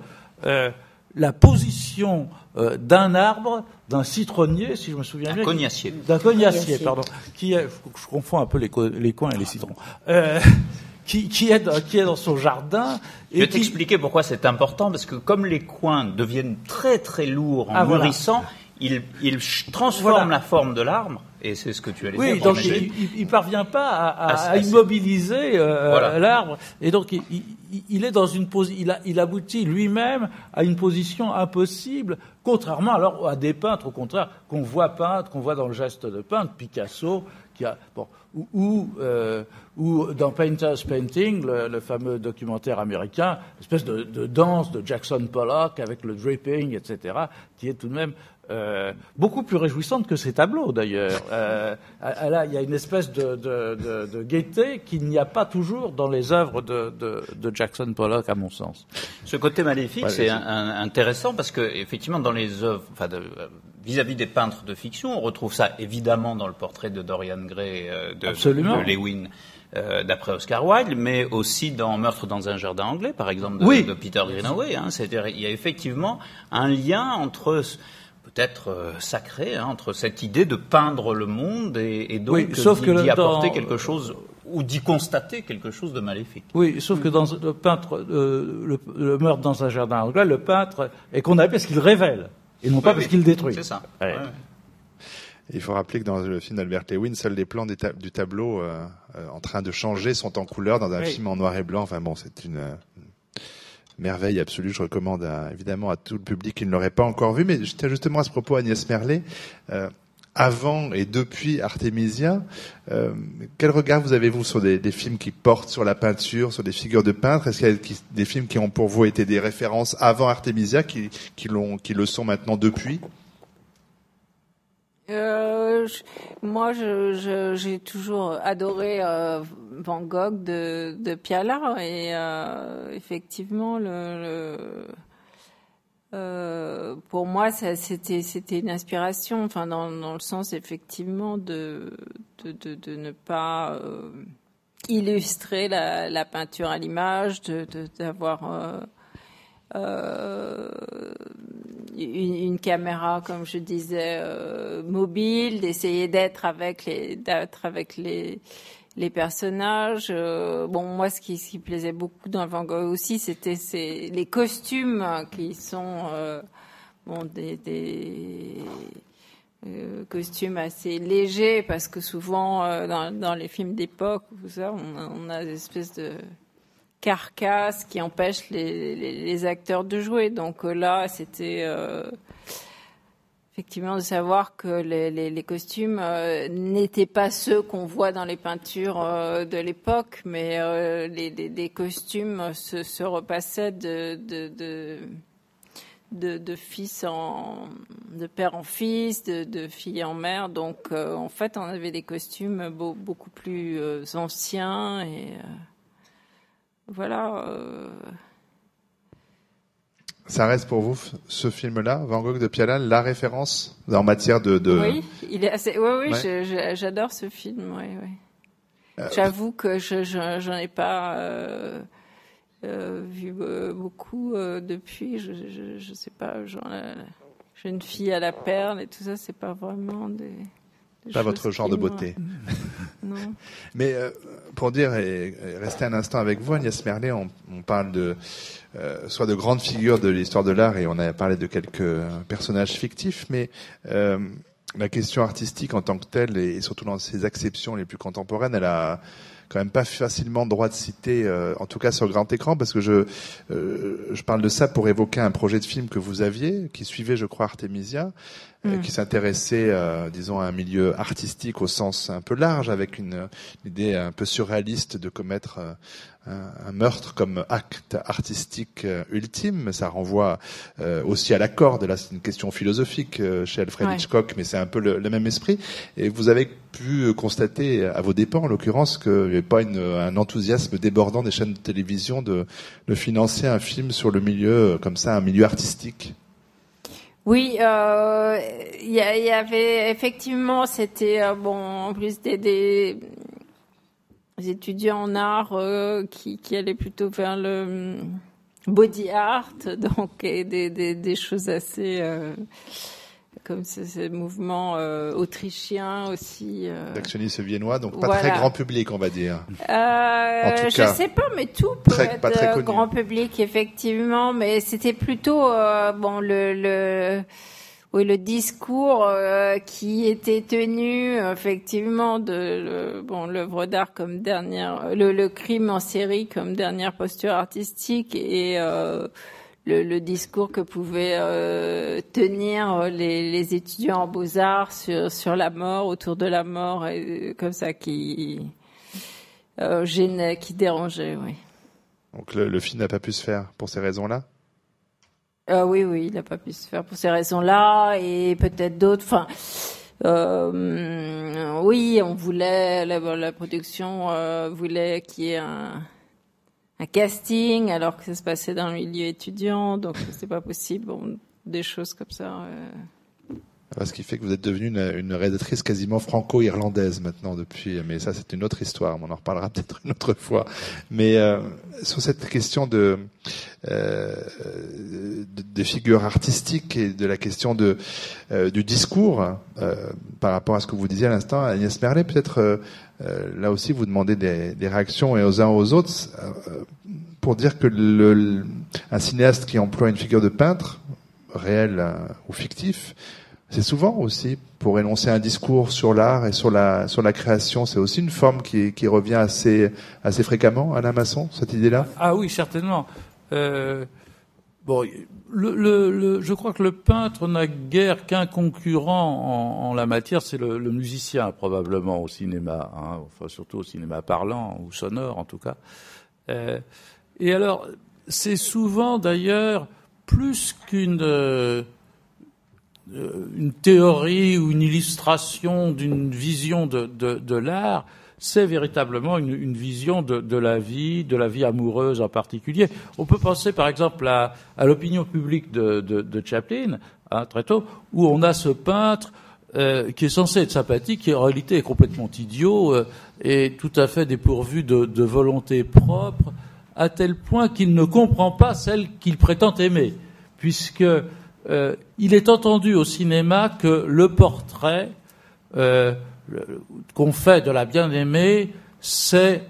la position euh, d'un arbre, d'un citronnier, si je me souviens bien. D'un cognacier. D'un cognacier, pardon. Qui est, je confonds un peu les, les coins et les citrons. Euh, [laughs] qui, qui, est dans, qui est dans son jardin. Et je vais t'expliquer pourquoi c'est important, parce que comme les coins deviennent très très lourds en ah, mûrissant, ils, ils transforment la forme de l'arbre et c'est ce que tu allais oui, dire. Oui, donc il, ne parvient pas à, immobiliser euh, l'arbre, et donc il, est dans une position, il, aboutit lui-même à une position impossible, contrairement alors à des peintres, au contraire, qu'on voit peindre, qu'on voit dans le geste de peintre, Picasso, qui a bon, ou, euh, ou dans Painter's Painting, le, fameux documentaire américain, espèce de, de, danse de Jackson Pollock avec le dripping, etc., qui est tout de même euh, beaucoup plus réjouissante que ces tableaux d'ailleurs. [laughs] Euh, il y a une espèce de, de, de, de gaieté qu'il n'y a pas toujours dans les œuvres de, Jackson Pollock, à mon sens. Ce côté maléfique, c'est intéressant parce que effectivement, dans les œuvres, enfin, vis-à-vis des peintres de fiction, on retrouve ça évidemment dans le portrait de Dorian Gray euh, de, de, Lewin. Euh, d'après Oscar Wilde, mais aussi dans Meurtre dans un jardin anglais, par exemple, de, de Peter Greenaway. Hein. C'est-à-dire, il y a effectivement un lien entre peut-être euh, sacré hein, entre cette idée de peindre le monde et, et donc d'y apporter quelque chose ou d'y constater quelque chose de maléfique. Oui, sauf que dans le peintre, euh, le, meurtre dans un jardin anglais, le peintre est condamné parce qu'il révèle et non pas parce qu'il détruit. C'est ça. Il faut rappeler que dans le film d'Albert Lewin, seuls les plans du tableau euh, en train de changer sont en couleur dans un film en noir et blanc. Enfin bon, c'est une, merveille absolue. Je recommande évidemment à tout le public qui ne l'aurait pas encore vu. Mais j'étais justement à ce propos, Agnès Merlet. Euh, avant et depuis Artemisia, euh, quel regard vous avez-vous sur des, des, films qui portent sur la peinture, sur des figures de peintres? Est-ce qu'il y a des films qui ont pour vous été des références avant Artemisia, qui, qui, qui le sont maintenant depuis? Euh, moi, je, j'ai toujours adoré euh, Van Gogh de, de Piala et euh, effectivement, pour moi, c'était une inspiration. Enfin, dans, le sens effectivement de ne pas illustrer la, la, peinture à l'image, de d'avoir euh, une, caméra, comme je disais, euh, mobile, d'essayer d'être avec les, d'être avec les, les personnages. Euh, bon, moi, ce qui, plaisait beaucoup dans Van Gogh aussi, c'était les costumes qui sont bon des, costumes assez légers, parce que souvent dans, les films d'époque, on a, on a des espèces de carcasse qui empêche les, acteurs de jouer. Donc euh, là, c'était euh, effectivement de savoir que les, costumes euh, n'étaient pas ceux qu'on voit dans les peintures de l'époque, mais les, costumes se, repassaient de, de, fils en, de père en fils, de, de fille en mère. Donc, en fait, on avait des costumes beaucoup plus anciens et voilà. Euh. Ça reste pour vous ce film-là, Van Gogh de Piala, la référence en matière de. Oui, il est assez. Oui, oui, j'adore ce film. Oui, oui. Euh, J'avoue que je j'en ai pas euh, vu beaucoup depuis. Je, je, sais pas, genre j'ai une fille à la perle et tout ça, c'est pas vraiment des. Pas votre genre de beauté. non. [laughs] Mais euh, pour dire et, rester un instant avec vous, Agnès Merlet, on, on parle de euh, soit de grandes figures de l'histoire de l'art et on a parlé de quelques personnages fictifs, mais euh, la question artistique en tant que telle et surtout dans ses acceptions les plus contemporaines, elle a quand même pas facilement droit de citer, euh, en tout cas sur grand écran, parce que je euh, je parle de ça pour évoquer un projet de film que vous aviez, qui suivait, je crois, Artemisia, euh, mm. qui s'intéressait, disons, à un milieu artistique au sens un peu large, avec une, une idée un peu surréaliste de commettre un, meurtre comme acte artistique euh, ultime. Ça renvoie euh, aussi à la corde. Là, c'est une question philosophique euh, chez Alfred Hitchcock, mais c'est un peu le, même esprit. Et vous avez pu constater, à vos dépens en l'occurrence, qu'il n'y avait pas une, un enthousiasme débordant des chaînes de télévision de, de financer un film sur le milieu comme ça, un milieu artistique. Oui, il euh, y, y, avait effectivement, c'était bon, en plus des, des, étudiants en art euh, qui, qui allaient plutôt vers le hum, body art, [laughs] donc et des, des, des choses assez euh, comme ces, mouvements euh, autrichiens aussi. Euh, D'actionnistes viennois, donc pas très grand public, on va dire. Euh, en tout je sais pas, mais tout peut être grand public effectivement, mais c'était plutôt bon le, le oui, le discours euh, qui était tenu effectivement de bon l'œuvre d'art comme dernière, le, le, crime en série comme dernière posture artistique et euh, le, le, discours que pouvaient euh, tenir les, les, étudiants en beaux arts sur sur la mort, autour de la mort, et comme ça qui gênait, qui dérangeait, oui. Donc le, le film n'a pas pu se faire pour ces raisons-là? Euh, oui, oui, il n'a pas pu se faire pour ces raisons-là et peut-être d'autres. Enfin, euh, oui, on voulait la, production euh, voulait qu'il y ait un, casting alors que ça se passait dans le milieu étudiant, donc c'était pas possible. Des choses comme ça. Euh. Ce qui fait que vous êtes devenue une, une rédactrice quasiment franco-irlandaise maintenant depuis, mais ça c'est une autre histoire, on en reparlera [laughs] peut-être une autre fois. Mais euh, sur cette question de, euh, de, des figures artistiques et de la question de euh, du discours euh, par rapport à ce que vous disiez à l'instant, Agnès Merlet, peut-être euh, là aussi vous demandez des, des, réactions et aux uns aux autres pour dire que le, un cinéaste qui emploie une figure de peintre réel ou fictif c'est souvent aussi pour énoncer un discours sur l'art et sur la sur la création. C'est aussi une forme qui, qui revient assez assez fréquemment, Alain Masson, cette idée-là? Ah oui, certainement. Euh, bon, le, je crois que le peintre n'a guère qu'un concurrent en, la matière, c'est le, musicien probablement au cinéma, hein, enfin surtout au cinéma parlant ou sonore en tout cas. Euh, et alors, c'est souvent d'ailleurs plus qu'une une théorie ou une illustration d'une vision de, de, de l'art, c'est véritablement une, une vision de, de, la vie, de la vie amoureuse en particulier. On peut penser par exemple à, à l'opinion publique de, Chaplin, hein, très tôt, où on a ce peintre euh, qui est censé être sympathique, qui en réalité est complètement idiot euh, et tout à fait dépourvu de volonté propre, à tel point qu'il ne comprend pas celle qu'il prétend aimer, puisque euh, il est entendu au cinéma que le portrait euh, qu'on fait de la bien-aimée, c'est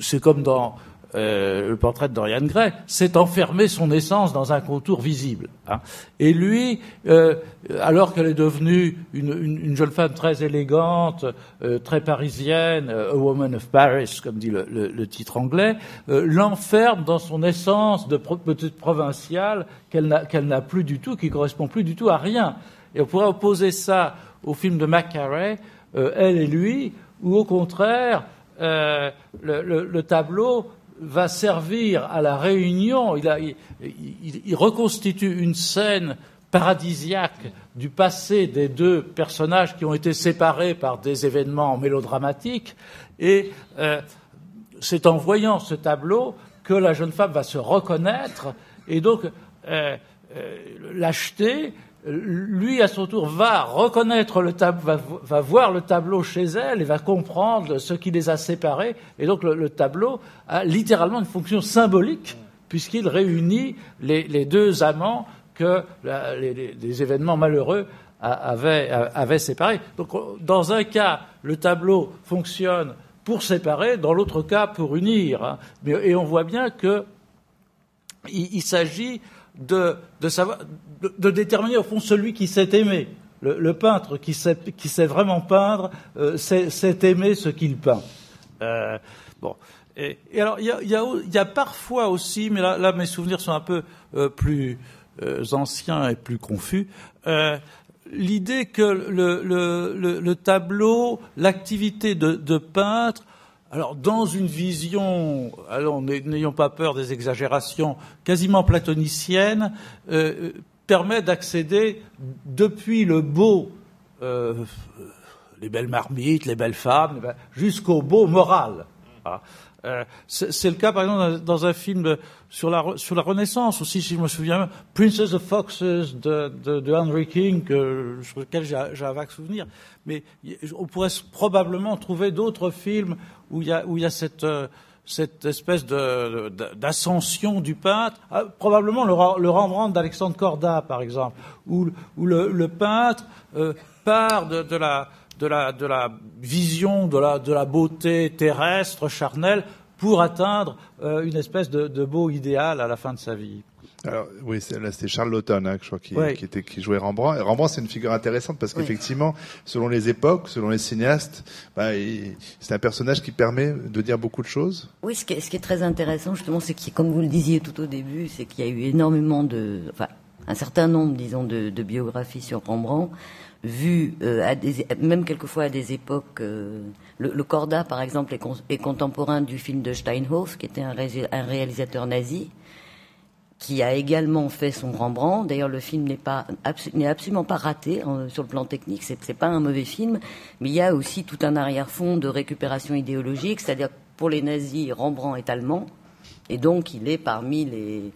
c'est comme dans euh, le portrait de Dorian Gray, c'est enfermer son essence dans un contour visible. Hein. Et lui, euh, alors qu'elle est devenue une, une, une, jeune femme très élégante, euh, très parisienne, a woman of Paris, comme dit le, titre anglais, l'enferme dans son essence de petite provinciale qu'elle n'a plus du tout, qui correspond plus du tout à rien. Et on pourrait opposer ça au film de Macarey, elle et lui, ou au contraire, le, tableau va servir à la réunion, il, a, il, il, reconstitue une scène paradisiaque du passé des deux personnages qui ont été séparés par des événements mélodramatiques, et euh, c'est en voyant ce tableau que la jeune femme va se reconnaître, et donc euh, euh, l'acheter lui, à son tour, va reconnaître le tableau, va, voir le tableau chez elle et va comprendre ce qui les a séparés. Et donc, le, le tableau a littéralement une fonction symbolique puisqu'il réunit les, deux amants que la, les, événements malheureux avaient, séparés. Donc, dans un cas, le tableau fonctionne pour séparer, dans l'autre cas, pour unir. Hein. Mais, et on voit bien que il, il s'agit de, de, savoir, de, de, déterminer au fond celui qui s'est aimé. Le, le peintre qui sait, qui sait, vraiment peindre euh, sait, aimer ce qu'il peint. Euh, bon. Et, et alors, il y a, y, a, y a, parfois aussi, mais là, là, mes souvenirs sont un peu euh, plus euh, anciens et plus confus, euh, l'idée que le, le, le tableau, l'activité de, de peintre, alors, dans une vision, alors n'ayons pas peur des exagérations, quasiment platonicienne, euh, permet d'accéder depuis le beau, euh, les belles marmites, les belles femmes, jusqu'au beau moral. Ah. Euh, c'est le cas, par exemple, dans un film sur la, sur la Renaissance aussi, si je me souviens, Princess of Foxes de, de, Henry King, que, sur lequel j'ai un vague souvenir. Mais on pourrait probablement trouver d'autres films où il y a, où il y a cette, euh, cette espèce d'ascension du peintre, ah, probablement le, le Rembrandt d'Alexandre Corda, par exemple, où, où le, le, peintre euh, part de la de la, de la vision de la, de la beauté terrestre, charnelle, pour atteindre euh, une espèce de, de, beau idéal à la fin de sa vie. Alors oui, là c'était Charles Laughton, hein, je crois, qui, ouais. qui, était, qui jouait Rembrandt. Rembrandt, c'est une figure intéressante parce qu'effectivement, oui. selon les époques, selon les cinéastes, bah, c'est un personnage qui permet de dire beaucoup de choses. Oui, ce qui est, ce qui est très intéressant justement, c'est que, comme vous le disiez tout au début, c'est qu'il y a eu énormément de, enfin, un certain nombre, disons, de, de biographies sur Rembrandt vu euh, même quelquefois à des époques. Euh, le, Corda, par exemple, est, con, est, contemporain du film de Steinhoff, qui était un, ré, un, réalisateur nazi, qui a également fait son Rembrandt. D'ailleurs, le film n'est pas n'est absolument pas raté hein, sur le plan technique. C'est pas un mauvais film, mais il y a aussi tout un arrière-fond de récupération idéologique, c'est-à-dire pour les nazis, Rembrandt est allemand, et donc il est parmi les,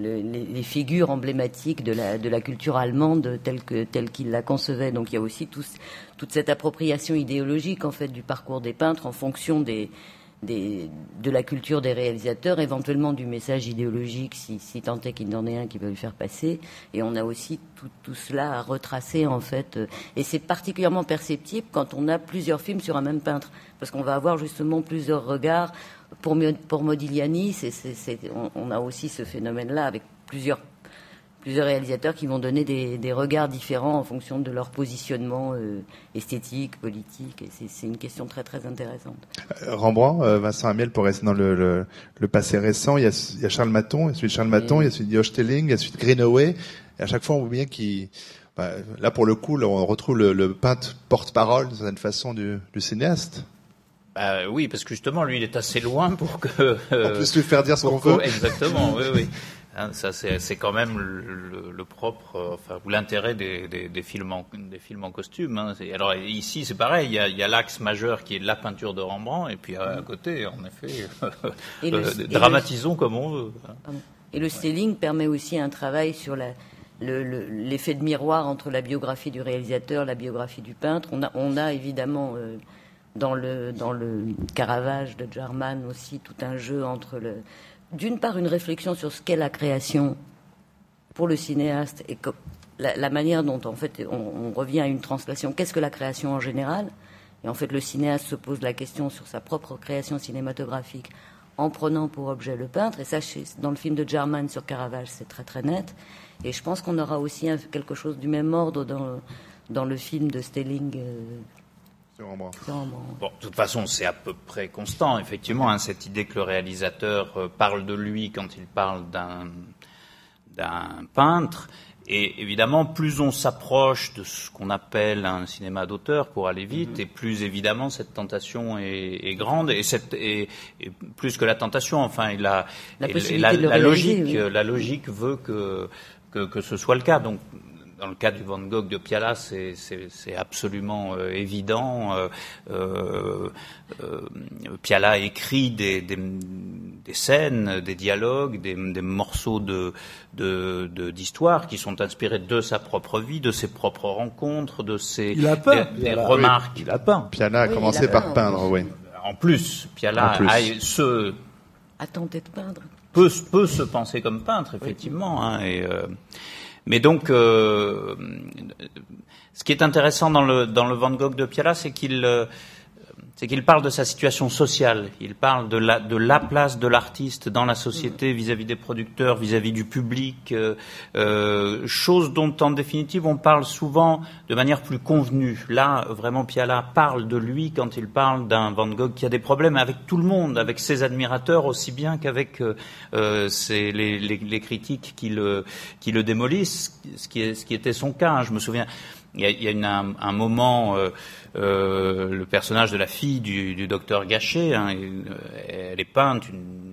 les, figures emblématiques de la, de la culture allemande telle telle qu'il la concevait. Donc il y a aussi toute cette appropriation idéologique en fait du parcours des peintres en fonction des, de la culture des réalisateurs, éventuellement du message idéologique, si, si tant est qu'il n'en ait un qui va lui faire passer. Et on a aussi tout, tout cela à retracer, en fait. Et c'est particulièrement perceptible quand on a plusieurs films sur un même peintre, parce qu'on va avoir justement plusieurs regards. Pour, Modigliani, on a aussi ce phénomène-là avec plusieurs réalisateurs qui vont donner des, regards différents en fonction de leur positionnement euh, esthétique, politique. C'est une question très intéressante. Euh, Rembrandt, euh, Vincent Amiel, pour rester dans le, passé récent, il y, a, Charles Maton, il y a celui de Charles Maton, il y a celui de Josh Telling, il y a celui de Greenaway. Et à chaque fois, on voit bien qu'il... Bah, là, pour le coup, on retrouve le, peintre porte-parole, d'une certaine façon, du, cinéaste. Bah, oui, parce que justement, lui, il est assez loin pour que... [laughs] on puisse lui faire dire ce qu'on veut. Exactement, oui, oui. [laughs] Hein, ça, c'est quand même le, propre, euh, enfin, ou l'intérêt des, des, films en, des films en costume. Hein. Alors ici, c'est pareil. Il y a, l'axe majeur qui est la peinture de Rembrandt, et puis à, côté, en effet, [laughs] euh, dramatisons comme on veut. Et le styling permet aussi un travail sur la, l'effet de miroir entre la biographie du réalisateur, la biographie du peintre. On a, on a évidemment euh, dans le dans le Caravage de Jarman aussi tout un jeu entre le d'une part une réflexion sur ce qu'est la création pour le cinéaste et la, manière dont en fait on, revient à une translation. Qu'est-ce que la création en général? Et en fait, le cinéaste se pose la question sur sa propre création cinématographique en prenant pour objet le peintre. Et ça, dans le film de Jarman sur Caravage, c'est très très net. Et je pense qu'on aura aussi quelque chose du même ordre dans, dans le film de Stelling. Euh, Bon, de toute façon, c'est à peu près constant, effectivement, hein, cette idée que le réalisateur euh, parle de lui quand il parle d'un peintre. Et évidemment, plus on s'approche de ce qu'on appelle un cinéma d'auteur pour aller vite, mm-hmm. et plus évidemment cette tentation est, grande, et, cette, et, plus que la tentation, enfin, la, la, logique, la logique veut que, que, que ce soit le cas. Donc, dans le cas du Van Gogh de Piala, c'est absolument euh, évident. Euh, euh, euh, Piala écrit des, des, des, scènes, des dialogues, des, des morceaux de d'histoire de, qui sont inspirés de sa propre vie, de ses propres rencontres, de ses il a peint, des, remarques. il a peint. Piala a commencé par peindre, oui. En plus, Piala a ce a tenté de peindre. Peut, peut se penser comme peintre, effectivement. Hein, et, mais donc, euh, ce qui est intéressant dans le, dans le Van Gogh de Piala, c'est qu'il euh, c'est qu'il parle de sa situation sociale, il parle de la, de la place de l'artiste dans la société vis-à-vis des producteurs, vis-à-vis du public, euh, euh, chose dont en définitive on parle souvent de manière plus convenue. Là, vraiment, Piala parle de lui quand il parle d'un Van Gogh qui a des problèmes avec tout le monde, avec ses admirateurs aussi bien qu'avec euh, euh les, les, les, critiques qui le, qui le démolissent, ce qui, est, ce qui était son cas. Hein. Je me souviens, il y a, il y a un, un, moment... Euh, euh, le personnage de la fille du, du docteur Gachet. Hein, elle est peinte,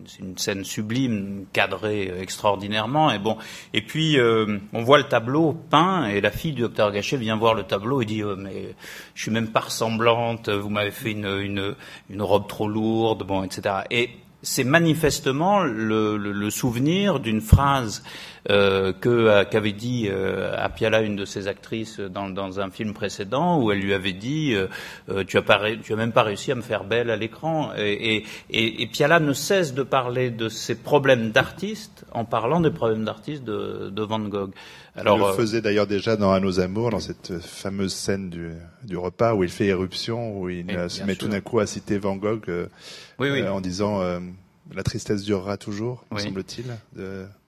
c'est une scène sublime, cadrée extraordinairement. Et bon, et puis euh, on voit le tableau peint et la fille du docteur Gachet vient voir le tableau et dit oh, mais je suis même pas ressemblante. Vous m'avez fait une, une, une robe trop lourde, bon, etc. Et c'est manifestement le, souvenir d'une phrase euh, euh, qu'avait dit euh, Apiala, une de ses actrices, dans, un film précédent, où elle lui avait dit euh, tu as pas, tu as même pas réussi à me faire belle à l'écran. Et, et, Piala ne cesse de parler de ses problèmes d'artiste en parlant des problèmes d'artiste de, Van Gogh. Alors, il le faisait d'ailleurs déjà dans À nos amours, dans cette fameuse scène du, du repas où il fait éruption, où il se met tout d'un coup à citer Van Gogh oui, oui. en disant la tristesse durera toujours, me semble-t-il.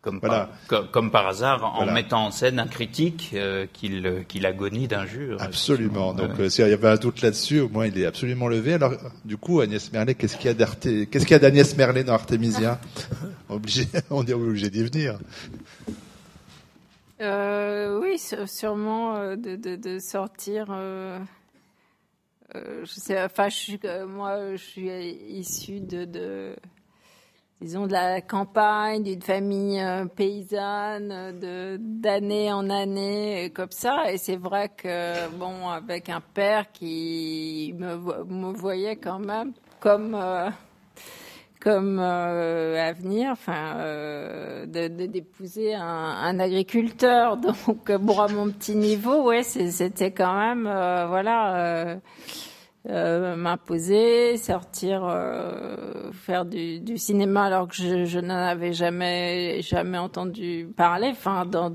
Comme, voilà. par, comme, par hasard, en mettant en scène un critique euh, qu'il agonie d'injures. Absolument. Donc, euh, s'il y avait un doute là-dessus, au moins il est absolument levé. Alors, du coup, Agnès Merlet, qu'est-ce qu'il y a qu'est-ce qu'il y a d'Agnès Merlet dans Artemisia [laughs] Obligé, on est obligé d'y venir. Euh, oui, sûrement euh, de, de, de, sortir. Euh, je sais, enfin, je suis, moi, je suis issue de, de disons, de la campagne, d'une famille euh, paysanne, de d'année en année, comme ça. Et c'est vrai que, bon, avec un père qui me, me voyait quand même comme, euh, comme euh, avenir, enfin, euh, de de- d'épouser un, un agriculteur. [laughs] Donc, bon, à mon petit niveau, ouais, c'était quand même, euh, voilà, euh, euh, m'imposer, sortir, euh, faire du, du cinéma alors que je, je n'en avais jamais jamais entendu parler. Enfin, dans,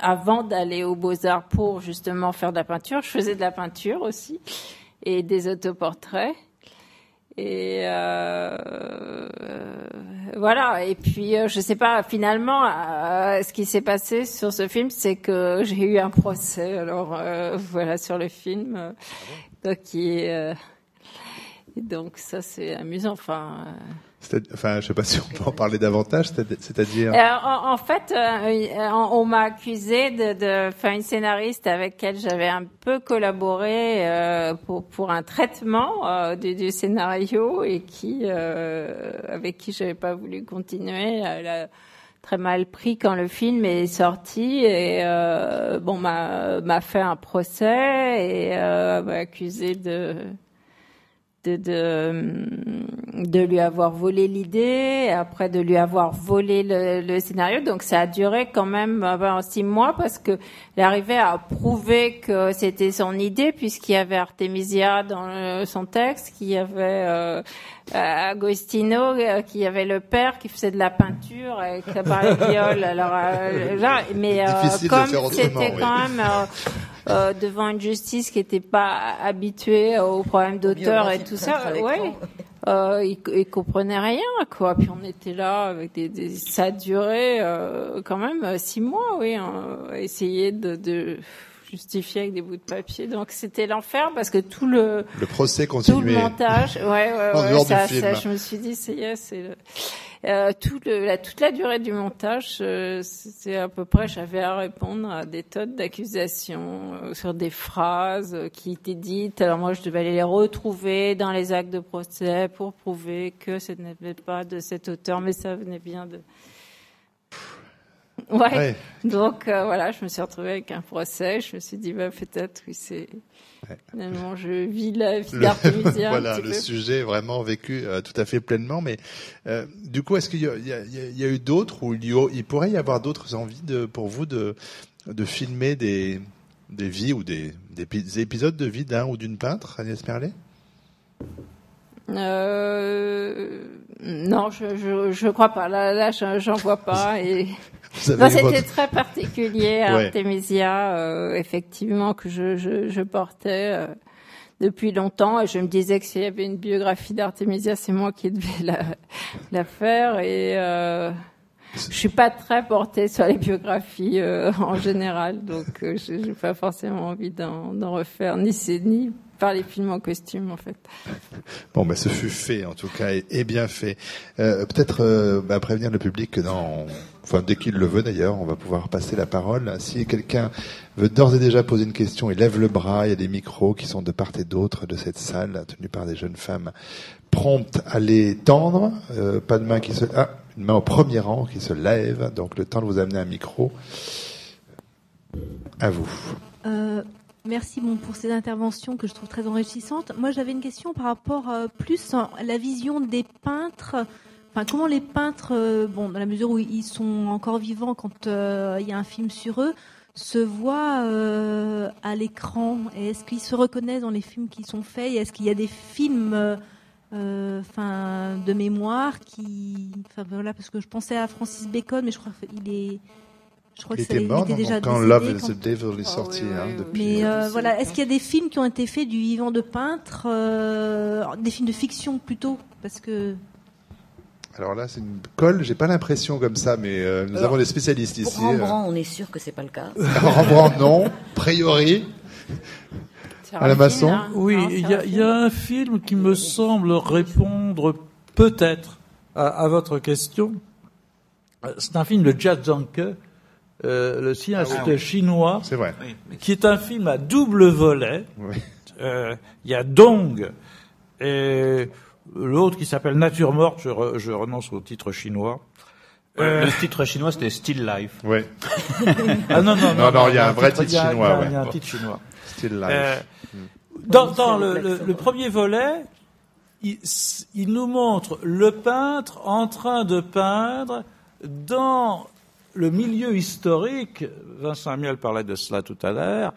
avant d'aller aux Beaux Arts pour justement faire de la peinture, je faisais de la peinture aussi et des autoportraits. Et euh, voilà. Et puis, euh, je sais pas. Finalement, euh, ce qui s'est passé sur ce film, c'est que j'ai eu un procès. Alors euh, voilà sur le film. euh, donc, qui euh, donc ça, c'est amusant. Enfin. Enfin, je sais pas si on peut en parler davantage, c'est- c'est-à-dire. euh, en, fait, euh, on, m'a accusé de, de, enfin, une scénariste avec laquelle j'avais un peu collaboré euh, pour pour un traitement euh, du, du scénario et qui, euh, avec qui j'avais pas voulu continuer. Elle a très mal pris quand le film est sorti et bon m'a m'a fait un procès et m'a accusé de de, de, de lui avoir volé l'idée, après de lui avoir volé le, le scénario. Donc ça a duré quand même euh, ben, six mois parce que elle arrivait à prouver que c'était son idée puisqu'il y avait Artemisia dans le- son texte, qu'il y avait euh, Agostino, euh, qu'il y avait le père qui faisait de la peinture et qui parlait de viol. Alors euh, là, mais euh, comme c'était oui. quand même [laughs] euh, devant une justice qui n'était pas habituée aux problèmes d'auteur et tout ça, ouais. ouais. Euh, ils, ils comprenaient rien, quoi. Puis on était là avec des, des ça a duré euh, quand même euh, six mois, oui, hein, à essayer de, de justifier avec des bouts de papier. Donc c'était l'enfer parce que tout le Le procès tout le continuait. montage, ouais, ouais, [laughs] ouais, du ça, ça, je me suis dit, c'est yes, c'est le, euh, tout le, la, toute la durée du montage, euh, c'est à peu près, j'avais à répondre à des tonnes d'accusations euh, sur des phrases qui étaient dites. Alors moi, je devais aller les retrouver dans les actes de procès pour prouver que ce n'était pas de cet auteur, mais ça venait bien de. Ouais. Ouais. Donc euh, voilà, je me suis retrouvée avec un procès. Je me suis dit, bah, peut-être, oui, c'est. Finalement, je vis la vie d'Artémisien. [laughs] voilà, le peu. sujet est vraiment vécu euh, tout à fait pleinement. Mais euh, du coup, est-ce qu'il y, a- y y eu d'autres ou il, y a- il pourrait y avoir d'autres envies de, pour vous de, de filmer des, des vies ou des, des épisodes de vie d'un ou d'une peintre, Agnès Merlet? Euh, non, je, je, je crois pas. Là, là, je- j'en vois pas. Et [laughs] c'était très particulier, Ouais. Artemisia, euh, effectivement, que je, je, je portais euh, depuis longtemps. Et je me disais que s'il y avait une biographie d'Artemisia, c'est moi qui devais la, la faire. Et euh, je suis pas très portée sur les biographies euh, en général, donc euh, j'ai j'ai pas forcément envie d'en d'en refaire, ni c'est ni par les films en costume en fait. [laughs] Bon, bah, ce fut fait, en tout cas, et, et bien fait. Euh, Peut-être euh, bah, prévenir le public que dans, enfin, dès qu'il le veut d'ailleurs, on va pouvoir passer la parole. Si quelqu'un veut d'ores et déjà poser une question, il lève le bras. Il y a des micros qui sont de part et d'autre de cette salle, tenus par des jeunes femmes promptes à les tendre. Euh, pas de main qui se, ah, une main au premier rang qui se lève. Donc le temps de vous amener un micro. À vous. Merci pour ces interventions que je trouve très enrichissantes. Moi, j'avais une question par rapport euh, plus à la vision des peintres. Enfin, comment les peintres, euh, bon, dans la mesure où ils sont encore vivants quand euh, il y a un film sur eux, se voient à l'écran? Est-ce qu'ils se reconnaissent dans les films qui sont faits? Est-ce qu'il y a des films de mémoire qui. Enfin, voilà, parce que je pensais à Francis Bacon, mais je crois qu'il est. Je crois Il que était mort était non, déjà quand décédé Love is the Devil est Ah sorti. oui, hein, oui. depuis. mais euh, voilà, est-ce qu'il y a des films qui ont été faits du vivant de peintre, euh, des films de fiction plutôt, parce que Alors là, c'est une colle. J'ai pas l'impression comme ça, mais euh, nous Alors, avons des spécialistes Pour ici. Rembrandt, on est sûr que c'est pas le cas. Euh, [laughs] Rembrandt, non. A priori. À la maçon hein. Oui, il y, a- il y a un film qui me semble répondre peut-être à, à votre question. Euh, C'est un film de Jia Zhangke, euh, le cinéaste Ah oui. chinois, C'est vrai. qui est un film à double volet. Oui. Euh, Il y a Dong et l'autre qui s'appelle Nature morte. Je, re- je renonce au titre chinois. Euh, Le titre chinois, c'était Still Life. Ouais. [laughs] ah non non Non, non, il y a un vrai titre- titre il y a- chinois, il y a- ouais. Il y a un titre chinois. Still life. Euh, dans dans le, le- le premier volet, il, il nous montre le peintre en train de peindre dans le milieu historique, Vincent Amiel parlait de cela tout à l'heure,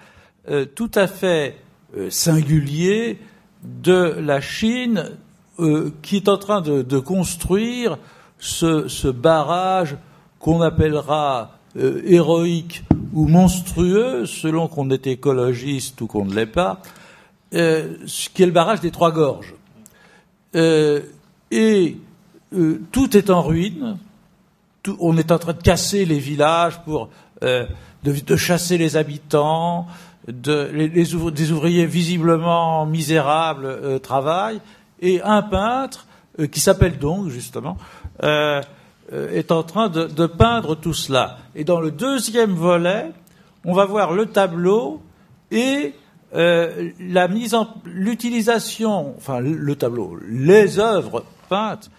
euh, tout à fait euh, singulier de la Chine euh, qui est en train de, construire ce, barrage qu'on appellera héroïque ou monstrueux, selon qu'on est écologiste ou qu'on ne l'est pas, qui est le barrage des Trois Gorges. et tout est en ruine, on est en train de casser les villages pour de, de, chasser les habitants, des ouvriers visiblement misérables euh, travaillent, et un peintre, euh, qui s'appelle donc justement, euh, est en train de, de, peindre tout cela. Et dans le deuxième volet, on va voir le tableau et la mise en l'utilisation, enfin le tableau, les œuvres peintes,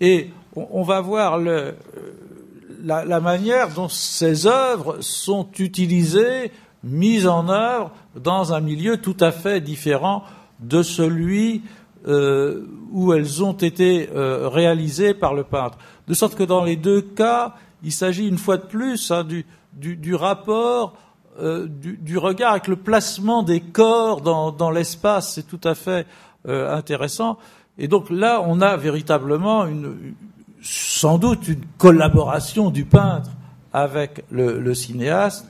et on va voir le, la, la, manière dont ces œuvres sont utilisées mises en œuvre dans un milieu tout à fait différent de celui euh, où elles ont été euh, réalisées par le peintre. De sorte que dans les deux cas, il s'agit une fois de plus hein, du, du, du, rapport, euh, du, du, regard avec le placement des corps dans, dans l'espace. C'est tout à fait euh, intéressant. Et donc là, on a véritablement une, sans doute une collaboration du peintre avec le, le cinéaste.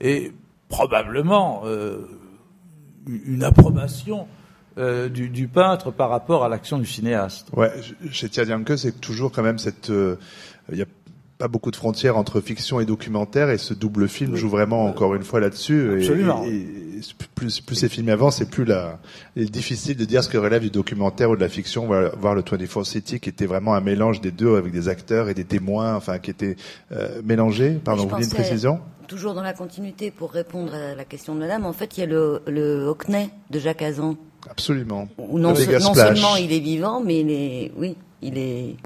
Et probablement euh, une approbation euh, du, du, peintre par rapport à l'action du cinéaste. Ouais, chez Tiadianke, c'est toujours quand même cette. Il euh, n'y a pas beaucoup de frontières entre fiction et documentaire, et ce double film joue vraiment encore une fois là-dessus. Absolument. Et, et, plus, plus c'est filmé avant, c'est plus la. Il est difficile de dire ce que relève du documentaire ou de la fiction. On va voir le 24 City, qui était vraiment un mélange des deux, avec des acteurs et des témoins, enfin, qui étaient euh, mélangés. Pardon, vous voulez une précision? Toujours dans la continuité, pour répondre à la question de madame, en fait, il y a le, le Hockney de Jacques Azan. Absolument. Non, se, non seulement il est vivant, mais il est, oui, il est,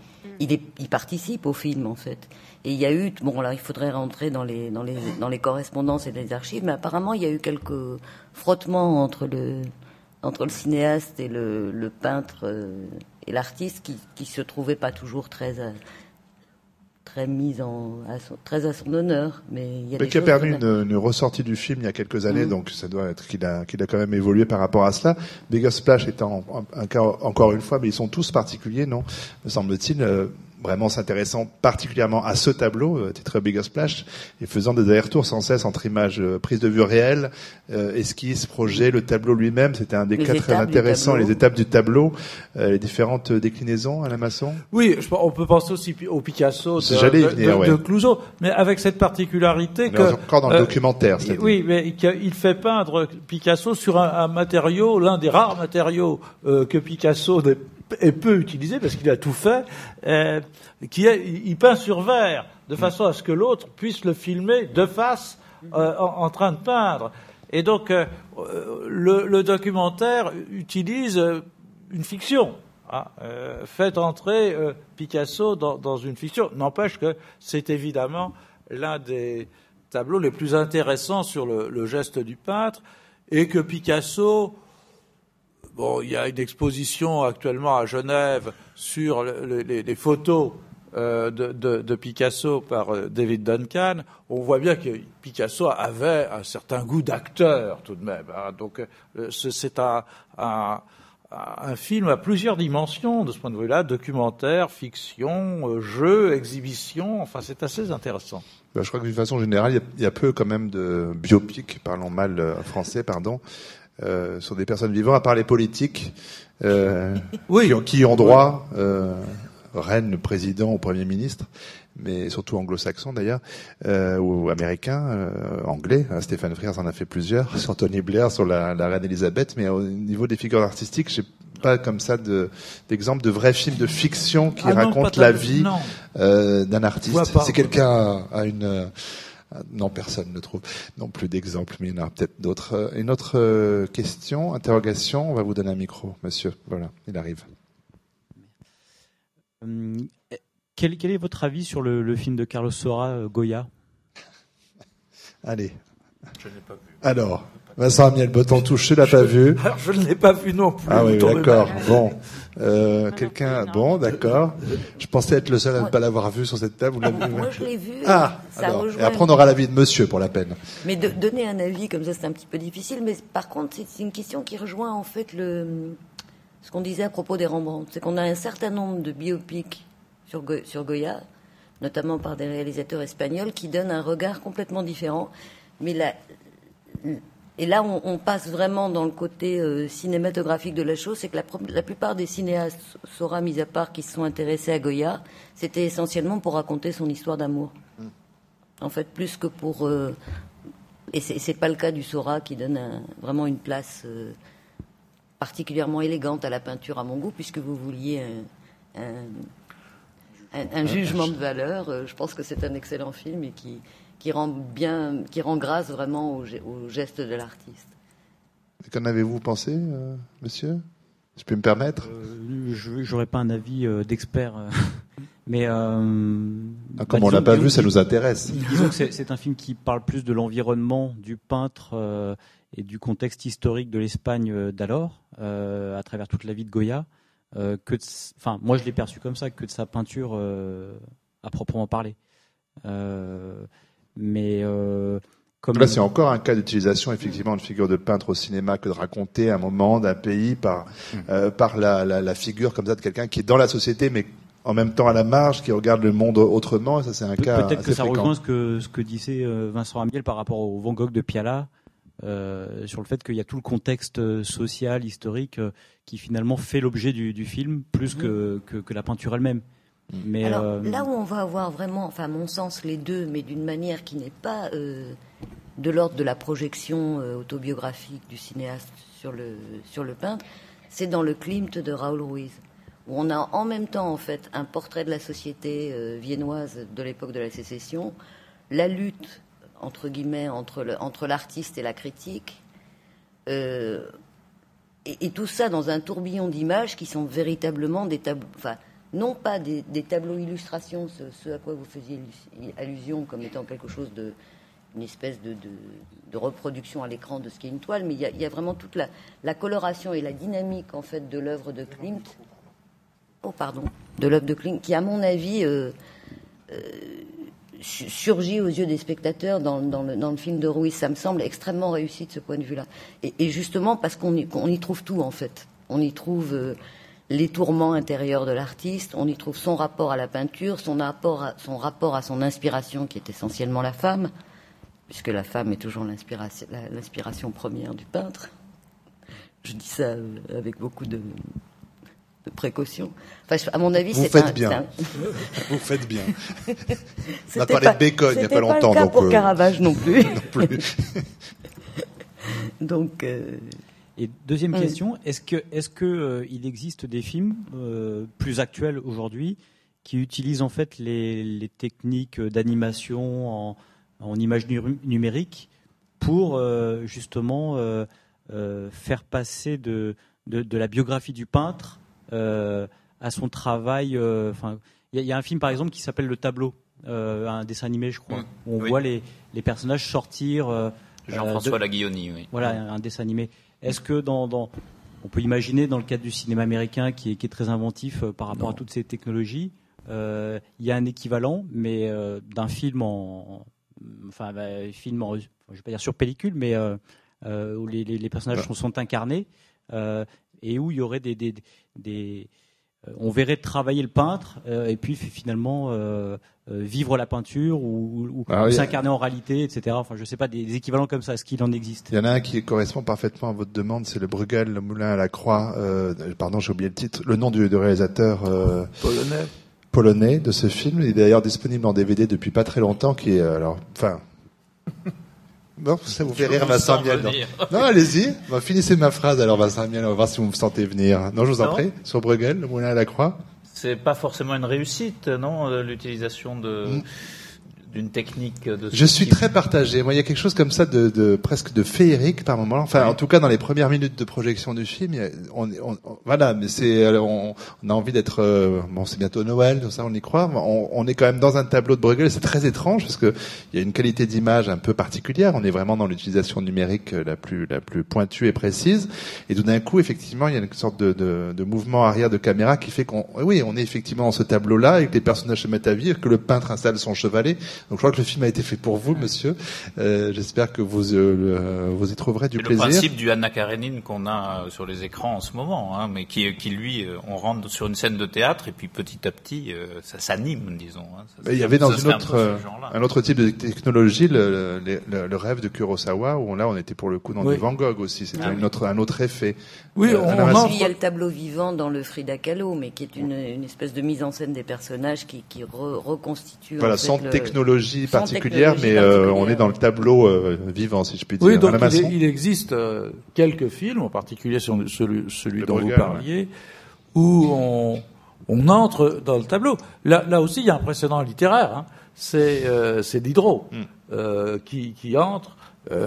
il est, il participe au film, en fait. Et il y a eu, bon là, il faudrait rentrer dans les, dans les, dans les correspondances et les archives, mais apparemment, il y a eu quelques frottements entre le, entre le cinéaste et le, le peintre euh, et l'artiste qui, qui se trouvaient pas toujours très, très mise en à son, très à son honneur. Mais, il y a mais qui a permis une, une, ressortie du film il y a quelques années, mmh. donc ça doit être qu'il a, qu'il a quand même évolué par rapport à cela. Bigger Splash étant un, un, cas encore une fois, mais ils sont tous particuliers, non? Me semble-t-il. Euh, vraiment s'intéressant particulièrement à ce tableau, euh, titre Bigger Splash, et faisant des allers-retours sans cesse entre images euh, prises de vue réelles, euh, esquisses, projets, le tableau lui-même, c'était un des les cas très intéressants, les étapes du tableau, euh, les différentes déclinaisons à la maçon. Oui, je, on peut penser aussi au Picasso de, J'allais de, venir, de, ouais. de Clouseau, mais avec cette particularité Mais que... encore dans le documentaire, il, Oui, mais il fait peindre Picasso sur un, un matériau, l'un des rares matériaux que Picasso est peu utilisé parce qu'il a tout fait, euh, qui est, il peint sur verre de façon à ce que l'autre puisse le filmer de face euh, en, en, train de peindre. Et donc euh, le, le, documentaire utilise une fiction. Hein, fait entrer Picasso dans, dans, une fiction. N'empêche que c'est évidemment l'un des tableaux les plus intéressants sur le, le, geste du peintre et que Picasso Bon, il y a une exposition actuellement à Genève sur le, les, photos euh, de, Picasso par euh, David Duncan. On voit bien que Picasso avait un certain goût d'acteur tout de même. Hein. Donc euh, c'est un, film à plusieurs dimensions de ce point de vue-là, documentaire, fiction, jeu, exhibition. Enfin, c'est assez intéressant. Ben, je crois que d'une façon générale, il y, y, a, peu quand même de biopics, parlons mal français, pardon, euh, sur des personnes vivant, à part les politiques, euh, [laughs] oui. qui, ont, qui, ont, droit, euh, reine, le président ou premier ministre, mais surtout anglo-saxons d'ailleurs, euh, ou américains, euh, anglais. Hein, Stéphane Frears en a fait plusieurs, [laughs] sur Tony Blair, sur la, la reine Elisabeth, mais au niveau des figures artistiques, j'ai pas comme ça d'exemple de, de vrais films de fiction qui ah racontent non, la vie euh, d'un artiste. Si quelqu'un a une non, personne ne trouve non plus d'exemple, mais il y en a peut-être d'autres. Une autre question, interrogation, on va vous donner un micro, monsieur. Voilà, il arrive. Euh, quel, quel, est votre avis sur le, le film de Carlos Sora, Goya? [laughs] Allez, Je n'ai pas vu. Alors, Vincent Amiel, botton touché, l'a pas vu. [laughs] Alors, je ne l'ai pas vu non plus. Ah oui, d'accord. Bon, euh, quelqu'un, non. bon, d'accord. Je pensais être le seul à ne pas l'avoir vu sur cette table. Vous l'avez vu Moi, je l'ai vu. Ah, ça alors. rejoint Et après, on aura l'avis de monsieur pour la peine. Mais de, donner un avis comme ça, c'est un petit peu difficile. Mais par contre, c'est une question qui rejoint en fait le, ce qu'on disait à propos des Rembrandt. C'est qu'on a un certain nombre de biopics sur, Go- sur Goya, notamment par des réalisateurs espagnols, qui donnent un regard complètement différent. Mais là, et là, on, on passe vraiment dans le côté euh, cinématographique de la chose. C'est que la, plupart des cinéastes, Sora mis à part, qui se sont intéressés à Goya, c'était essentiellement pour raconter son histoire d'amour. En fait, plus que pour euh, et c'est pas le cas du Sora qui donne un- vraiment une place euh, particulièrement élégante à la peinture à mon goût, puisque vous vouliez un, un- un- un jugement de valeur. Euh, Je pense que c'est un excellent film et qui, qui rend bien, qui rend grâce vraiment au, ge- au geste de l'artiste. Qu'en avez-vous pensé, euh, monsieur? Je peux me permettre Euh, je j'aurais pas un avis euh, d'expert, [laughs] mais euh, Ah, Comme bah, on l'a pas vu, ça nous intéresse. [laughs] Disons que c'est- un film qui parle plus de l'environnement du peintre euh, et du contexte historique de l'Espagne d'alors, euh, à travers toute la vie de Goya, euh, que, enfin, moi je l'ai perçu comme ça, que de sa peinture euh, à proprement parler. Euh, mais euh, comme Là, c'est encore un cas d'utilisation effectivement de figure de peintre au cinéma que de raconter un moment d'un pays par euh, par la, la, la figure comme ça de quelqu'un qui est dans la société mais en même temps à la marge, qui regarde le monde autrement. Et ça, c'est un Pe- cas Peut-être que ça fréquent. rejoint ce que, ce que disait euh, Vincent Amiel par rapport au Van Gogh de Piala, euh, sur le fait qu'il y a tout le contexte social, historique, euh, qui finalement fait l'objet du, du film, plus que, que, que la peinture elle-même. Mais Alors euh, là où on va avoir vraiment, enfin à mon sens, les deux, mais d'une manière qui n'est pas euh, de l'ordre de la projection euh, autobiographique du cinéaste sur le sur le peintre, c'est dans le Klimt de Raoul Ruiz, où on a en même temps en fait un portrait de la société viennoise de l'époque de la sécession, la lutte entre guillemets entre le, entre l'artiste et la critique. et, et tout ça dans un tourbillon d'images qui sont véritablement des tableaux, enfin, non pas des, tableaux illustrations, ce, à quoi vous faisiez allusion comme étant quelque chose de, une espèce de, reproduction à l'écran de ce qu'est une toile, mais il y a, vraiment toute la, coloration et la dynamique en fait de l'œuvre de Klimt. Oh pardon, de l'œuvre de Klimt, qui à mon avis euh, euh, su- surgit aux yeux des spectateurs dans, le, film de Ruiz. Ça me semble extrêmement réussi de ce point de vue-là. Et, justement parce qu'on y, qu'on y trouve tout en fait. On y trouve euh, les tourments intérieurs de l'artiste, on y trouve son rapport à la peinture, son rapport à son, rapport à son inspiration qui est essentiellement la femme, puisque la femme est toujours l'inspiration, première du peintre. Je dis ça euh, avec beaucoup de, de précaution. Enfin, à mon avis, Vous c'est faites un- bien. c'est un- [laughs] Vous faites bien. [laughs] C'était parlé de Bacon il y a pas longtemps, le cas donc, pour euh, Caravage non plus. [laughs] non plus. donc, euh, Et deuxième Oui. question, est-ce que est-ce que euh, il existe des films euh, plus actuels aujourd'hui qui utilisent en fait les, les techniques d'animation en, en images nu- numériques pour euh, justement euh, euh, faire passer de, de de la biographie du peintre euh, à son travail. euh, Enfin, il y, a- il y a un film par exemple qui s'appelle Le Tableau, euh, un dessin animé, je crois, Mm. où on Oui. voit les les personnages sortir. euh, Jean-François de- Laguilloni, oui. voilà, un dessin animé. Est-ce que dans, dans- on peut imaginer dans le cadre du cinéma américain qui est, qui est très inventif euh, par rapport Non. à toutes ces technologies, euh, il y a un équivalent, mais euh, d'un film en, enfin, bah, film en, je vais pas dire sur pellicule, mais où les, les- les personnages Ouais. sont, sont incarnés et où il y aurait des, des, des- on verrait travailler le peintre euh, et puis finalement euh, euh, vivre la peinture ou, ou- Ah ou oui. s'incarner en réalité, etc. Enfin, je sais pas des, des équivalents comme ça. Est-ce qu'il en existe? Il y en a un qui correspond parfaitement à votre demande, c'est le Bruegel, le Moulin à la Croix. Euh, pardon, j'ai oublié le titre, le nom du, du réalisateur euh, Polonais. polonais de ce film. Il est d'ailleurs disponible en DVD depuis pas très longtemps. Qui est euh, alors, enfin. Bon, ça vous fait rire, Vincent Miel. Non, Non, allez-y. Finissez ma phrase alors, Vincent Miel. On va voir si vous me sentez venir. Non, je vous en Non. prie. Sur Bruegel, le Moulin à la Croix. C'est pas forcément une réussite, non, euh, l'utilisation de, Mm. D'une technique de. Je suis très partagé. Moi, il y a quelque chose comme ça de, de presque de féerique par moment. Enfin, en tout cas, dans les premières minutes de projection du film, on, on- on- voilà, mais c'est, alors, on, on a envie d'être. euh, bon, c'est bientôt Noël, tout ça, on y croit. On, on est quand même dans un tableau de Bruegel. C'est très étrange parce que il y a une qualité d'image un peu particulière. On est vraiment dans l'utilisation numérique euh, la plus la plus pointue et précise. Et tout d'un coup, effectivement, il y a une sorte de, de, de mouvement arrière de caméra qui fait qu'on, oui, on est effectivement dans ce tableau-là et que les personnages se mettent à vivre, que le peintre installe son chevalet. Donc, je crois que le film a été fait pour vous, monsieur. Euh, J'espère que vous euh, le- vous y trouverez du C'est le plaisir. principe du Anna Karenine qu'on a euh, sur les écrans en ce moment, hein, mais qui, qui lui, euh, on rentre sur une scène de théâtre et puis petit à petit, euh, ça s'anime, disons. hein. Ça- Mais il y avait dans une un autre, euh, un autre type de technologie, le, le, le- le rêve de Kurosawa, où là on était pour le coup dans Oui. du Van Gogh aussi. C'était Ah un autre effet. Oui, Euh, on, on il y a le tableau vivant dans le Frida Kahlo, mais qui est une, une espèce de mise en scène des personnages qui, qui re- reconstitue. Voilà, en fait, sans le- technologie sans particulière, technologie mais euh, on est dans le tableau euh, vivant, si je puis dire. Oui, donc il, Masson est- il existe euh, quelques films, en particulier celui, dont vous parliez, où on, on entre dans le tableau. Là, là aussi, il y a un précédent littéraire. hein. C'est euh, c'est Diderot Mm. euh, qui, qui entre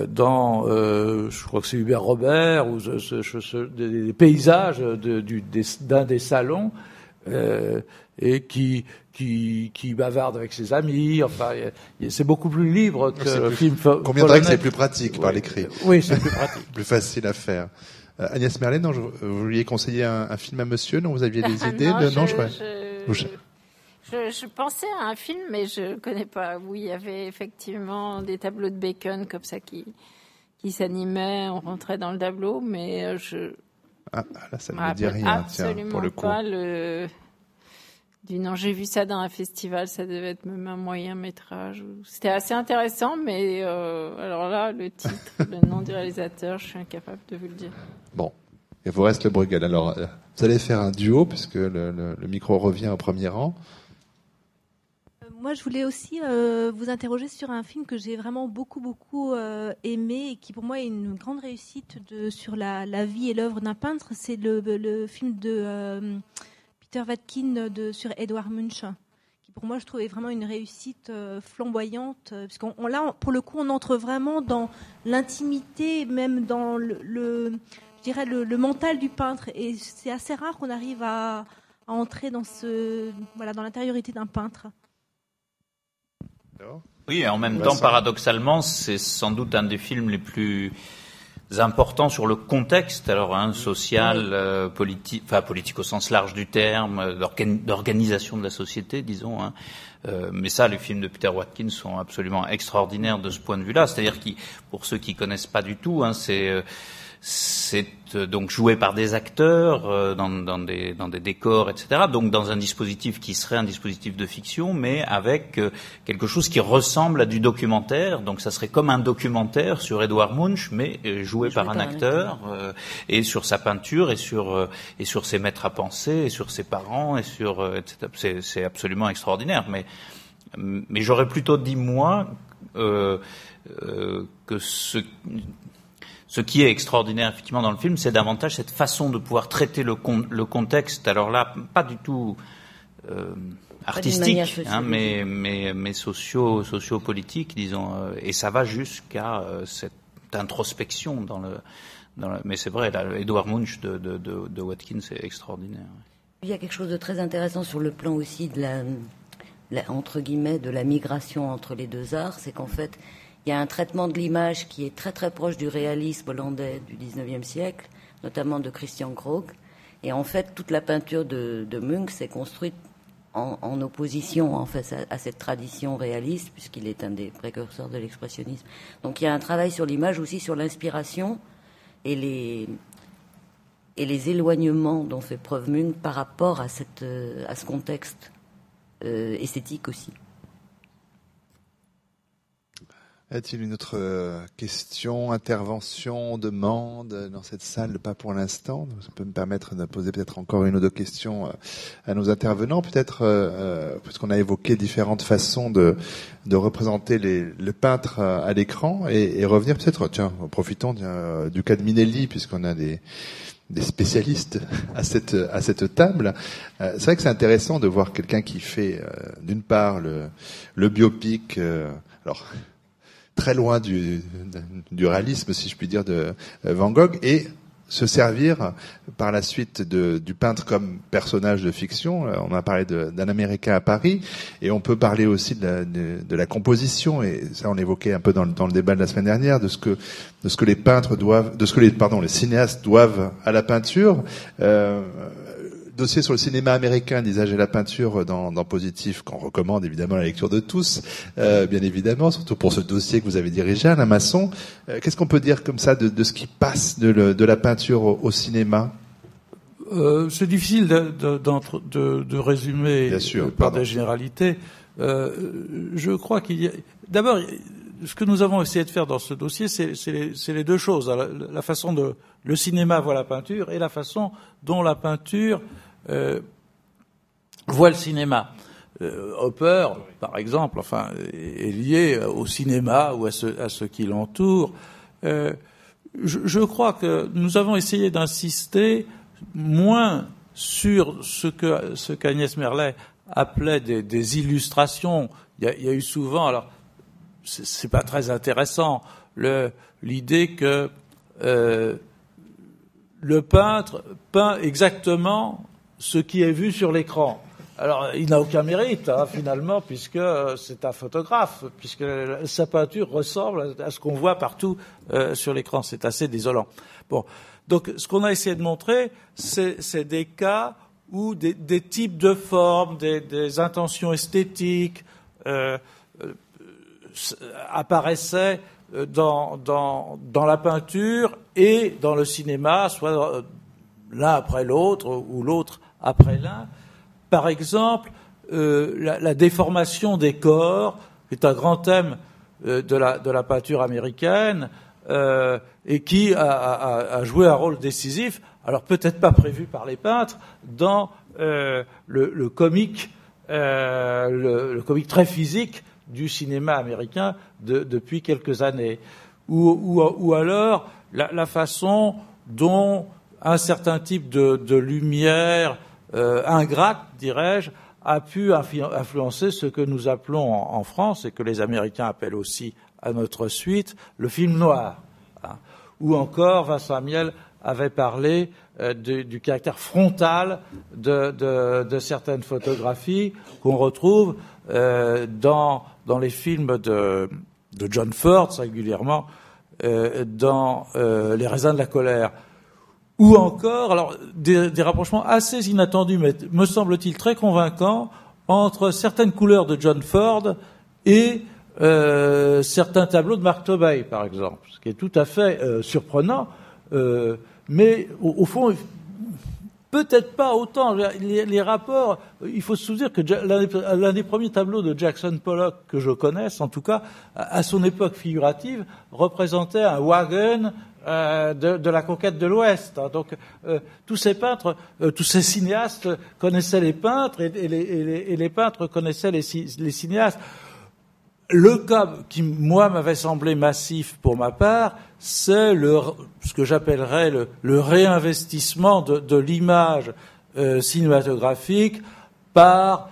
dans, euh, je crois que c'est Hubert Robert, ou ce- ce- ce- ce- des, des paysages de- du- des- d'un des salons, euh, et qui, qui, qui bavarde avec ses amis. Enfin, il y a- c'est beaucoup plus libre que le film. fo- Qu'on viendrait que c'est plus pratique par Oui. l'écrit, Oui, c'est plus pratique. [laughs] plus facile à faire. Euh, Agnès Merlet, non, je- vous vouliez conseiller un, un film à monsieur, non Vous aviez [laughs] des idées non, de- je, Non, je crois. je, je- je- je pensais à un film, mais je connais pas. Où il y avait effectivement des tableaux de Bacon comme ça qui qui s'animaient, on rentrait dans le tableau, mais euh, je Ah, là, ça ne me me dit rien, tiens, absolument pour le coup. pas le. Du non, j'ai vu ça dans un festival, ça devait être même un moyen métrage. C'était assez intéressant, mais euh, alors là, le titre, le nom du réalisateur, je suis incapable de vous le dire. Bon, il vous reste le Bruegel. Alors, euh, vous allez faire un duo, puisque le, le- le micro revient au premier rang. Moi, je voulais aussi euh, vous interroger sur un film que j'ai vraiment beaucoup, beaucoup euh, aimé et qui, pour moi, est une grande réussite sur la, vie et l'œuvre d'un peintre. C'est le, film de euh, Peter Vatkin de, sur Edouard Munch, qui, pour moi, je trouve est vraiment une réussite flamboyante. Puisqu'on on- là, pour le coup, on entre vraiment dans l'intimité, même dans le, je dirais, le, mental du peintre. Et c'est assez rare qu'on arrive à, entrer dans l'intériorité d'un peintre. Oui, et en même temps, paradoxalement, c'est sans doute un des films les plus importants sur le contexte, alors hein, social, euh, politique, enfin politique au sens large du terme, euh, d'organi- d'organisation de la société, disons. Hein. Euh, mais ça, les films de Peter Watkins sont absolument extraordinaires de ce point de vue-là. C'est-à-dire qui, pour ceux qui connaissent pas du tout, hein, c'est euh, c'est euh, donc joué par des acteurs euh, dans, dans, des, dans des décors, etc. Donc dans un dispositif qui serait un dispositif de fiction, mais avec euh, quelque chose qui ressemble à du documentaire. Donc ça serait comme un documentaire sur Edouard Munch, mais joué par un par un acteur euh, et sur sa peinture et sur euh, et sur ses maîtres à penser et sur ses parents et sur euh, etc. C'est, c'est absolument extraordinaire. Mais mais j'aurais plutôt dit moi euh, euh, que ce ce qui est extraordinaire effectivement dans le film, c'est davantage cette façon de pouvoir traiter le, con- le contexte. Alors là, pas du tout euh, artistique, hein, mais mais mais socio sociopolitique, disons. euh, et ça va jusqu'à euh, cette introspection dans le. Dans le mais c'est vrai, là, Edouard Munch de, de, de, de Watkins, c'est extraordinaire. Il y a quelque chose de très intéressant sur le plan aussi de la, la- entre guillemets, de la migration entre les deux arts, c'est qu'en fait, il y a un traitement de l'image qui est très très proche du réalisme hollandais du 19e siècle, notamment de Christian Krog. Et en fait, toute la peinture de, Munch s'est construite en, opposition en à, cette tradition réaliste, puisqu'il est un des précurseurs de l'expressionnisme. Donc il y a un travail sur l'image aussi sur l'inspiration et les éloignements dont fait preuve Munch par rapport à euh, ce contexte euh, esthétique aussi. Y a-t-il une autre euh, question, intervention, demande euh, dans cette salle? Pas pour l'instant. Ça peut me permettre de poser peut-être encore une ou deux questions euh, à nos intervenants. Peut-être, euh, euh, puisqu'on a évoqué différentes façons de, de représenter les, le peintre euh, à l'écran, et, et revenir peut-être, tiens, profitons tiens, euh, du cas de Minelli, puisqu'on a des, des spécialistes [laughs] à cette à cette table. Euh, c'est vrai que c'est intéressant de voir quelqu'un qui fait d'une part le, le biopic, alors très loin du, du réalisme, si je puis dire, de Van Gogh, et se servir par la suite de, du peintre comme personnage de fiction. Euh, on a parlé d'un Américain à Paris, et on peut parler aussi de la, de, la composition. Et ça, on évoquait un peu dans, dans, le débat de la semaine dernière de ce que de ce que les peintres doivent, de ce que les pardon les cinéastes doivent à la peinture. Euh, dossier sur le cinéma américain, l'usage et la peinture dans, dans Positif, qu'on recommande évidemment la lecture de tous, euh, bien évidemment, surtout pour ce dossier que vous avez dirigé, Alain Masson. Euh, Qu'est-ce qu'on peut dire comme ça de, de ce qui passe de, le, de la peinture au, au cinéma? Euh, C'est difficile de, de, résumer bien sûr, par des généralités. Euh, je crois qu'il y a... D'abord, ce que nous avons essayé de faire dans ce dossier, c'est les, les, deux choses. La, la, façon de le cinéma voit la peinture et la façon dont la peinture voit le cinéma. Euh, Hopper, par exemple, enfin, est lié au cinéma ou à ce, à ce qui l'entoure. Euh, je, crois que nous avons essayé d'insister moins sur ce que ce qu'Agnès Merlet appelait des, illustrations. Il y, a, eu souvent, alors c'est pas très intéressant, l'idée que euh, le peintre peint exactement ce qui est vu sur l'écran. Alors, il n'a aucun mérite, hein, finalement, puisque c'est un photographe, puisque sa peinture ressemble à ce qu'on voit partout euh, sur l'écran. C'est assez désolant. Bon, donc, ce qu'on a essayé de montrer, c'est des cas où des, des, types de formes, des, des intentions esthétiques euh, euh apparaissaient dans, dans, dans, la peinture et dans le cinéma, soit euh, l'un après l'autre ou l'autre après l'un. Par exemple, euh, la, déformation des corps est un grand thème euh, de, la, peinture américaine euh, et qui a, joué un rôle décisif, alors peut-être pas prévu par les peintres, dans le, comique, le, comique très physique du cinéma américain de, depuis quelques années. Ou, alors la, façon dont un certain type de lumière euh, ingrate, dirais-je, a pu influencer ce que nous appelons en, France et que les Américains appellent aussi à notre suite le film noir. Hein. Ou encore, Vincent Amiel avait parlé euh, du, caractère frontal de, certaines photographies qu'on retrouve euh, dans, les films de, John Ford, singulièrement, euh, dans Les raisins de la colère ou encore, alors des, rapprochements assez inattendus, mais me semble-t-il très convaincants, entre certaines couleurs de John Ford et euh, certains tableaux de Mark Tobey, par exemple, ce qui est tout à fait euh, surprenant, euh, mais au, fond, peut-être pas autant. Les, rapports, il faut se souvenir que l'un des premiers tableaux de Jackson Pollock que je connaisse, en tout cas à son époque figurative, représentait un wagon euh, de, de, la conquête de l'Ouest. Donc euh, tous ces peintres, euh, tous ces cinéastes connaissaient les peintres et, les, et, les, et les, peintres connaissaient les, les, cinéastes. Le cas qui, moi, m'avait semblé massif pour ma part, c'est ce que j'appellerais le, le, réinvestissement de, de l'image euh, cinématographique par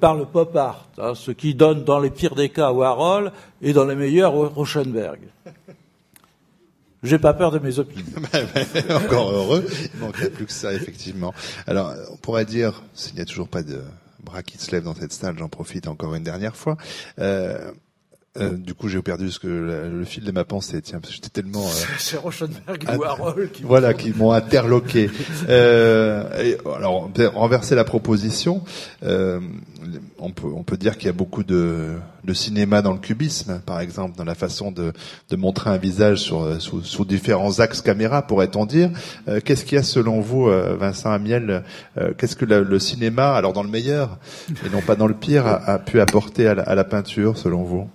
par le pop art, hein, ce qui donne dans les pires des cas Warhol et dans les meilleurs Rauschenberg. J'ai pas peur de mes opinions. [laughs] Encore heureux. Il manquerait plus que ça, effectivement. Alors, on pourrait dire, s'il n'y a toujours pas de bras qui se lèvent dans cette salle, j'en profite encore une dernière fois. Euh, euh, du coup, j'ai perdu ce que le, le, fil de ma pensée. Tiens, parce que j'étais tellement. Euh, [laughs] c'est Rauschenberg et Warhol qui. Voilà, qui m'ont interloqué. [laughs] euh, et, alors, renverser la proposition. Euh, on peut on peut dire qu'il y a beaucoup de, de cinéma dans le cubisme, par exemple, dans la façon de, de montrer un visage sur, sous, sous différents axes caméra, pourrait-on dire. Euh, qu'est-ce qu'il y a selon vous, euh, Vincent Amiel Qu'est-ce que le, le, cinéma, alors dans le meilleur et non pas dans le pire, a, a pu apporter à la, à la peinture, selon vous?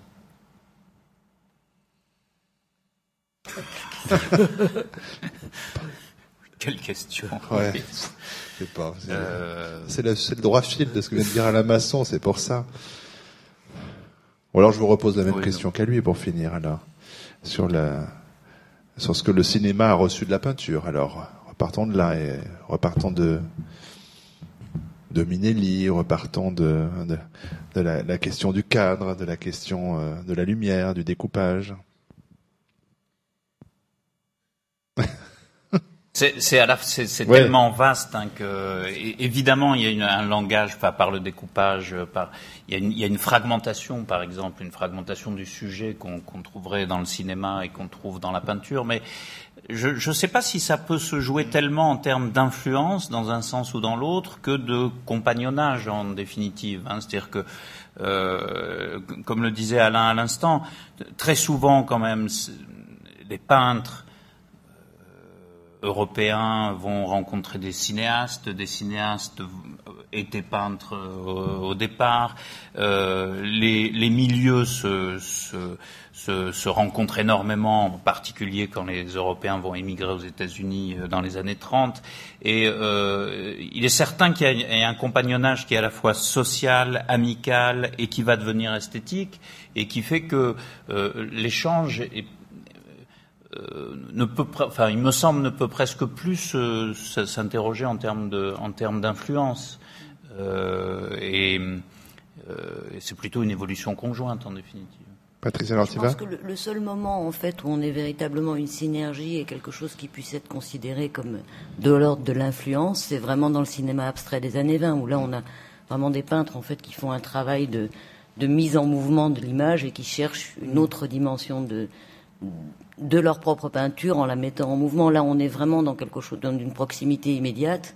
[laughs] Quelle question. Ouais. C'est pas. C'est euh... le, droit fil de ce que vient de dire Alain Masson, c'est pour ça. Ou alors je vous repose la même oui, question qu'à lui pour finir alors sur la sur ce que le cinéma a reçu de la peinture. Alors repartons de là et repartons de de Minelli, repartons de, de, de la, la, question du cadre, de la question euh, de la lumière, du découpage. C'est c'est ouais. tellement vaste hein, que évidemment il y a une, un langage par, par le découpage, par il y, a une, il y, a une, fragmentation par exemple, une fragmentation du sujet qu'on qu trouverait dans le cinéma et qu'on trouve dans la peinture, mais je ne sais pas si ça peut se jouer tellement en termes d'influence dans un sens ou dans l'autre que de compagnonnage en définitive. Hein, C'est-à-dire que euh, comme le disait Alain à l'instant, très souvent quand même les peintres européens vont rencontrer des cinéastes, des cinéastes étaient peintres euh, au départ, euh, les, les, milieux se, se, se, se, rencontrent énormément, en particulier quand les Européens vont émigrer aux États-Unis euh, dans les années 30. Et euh, il est certain qu'il y a un compagnonnage qui est à la fois social, amical et qui va devenir esthétique et qui fait que euh, l'échange est euh, ne peut, enfin, il me semble, ne peut presque plus euh, s'interroger en termes de, en termes d'influence. Euh, et, euh, et c'est plutôt une évolution conjointe en définitive. Patricia Je pense que le, le, seul moment en fait où on est véritablement une synergie et quelque chose qui puisse être considéré comme de l'ordre de l'influence, c'est vraiment dans le cinéma abstrait des années 20 où là on a vraiment des peintres en fait qui font un travail de, de mise en mouvement de l'image et qui cherchent une autre dimension de, de leur propre peinture en la mettant en mouvement. Là, on est vraiment dans quelque chose, dans une proximité immédiate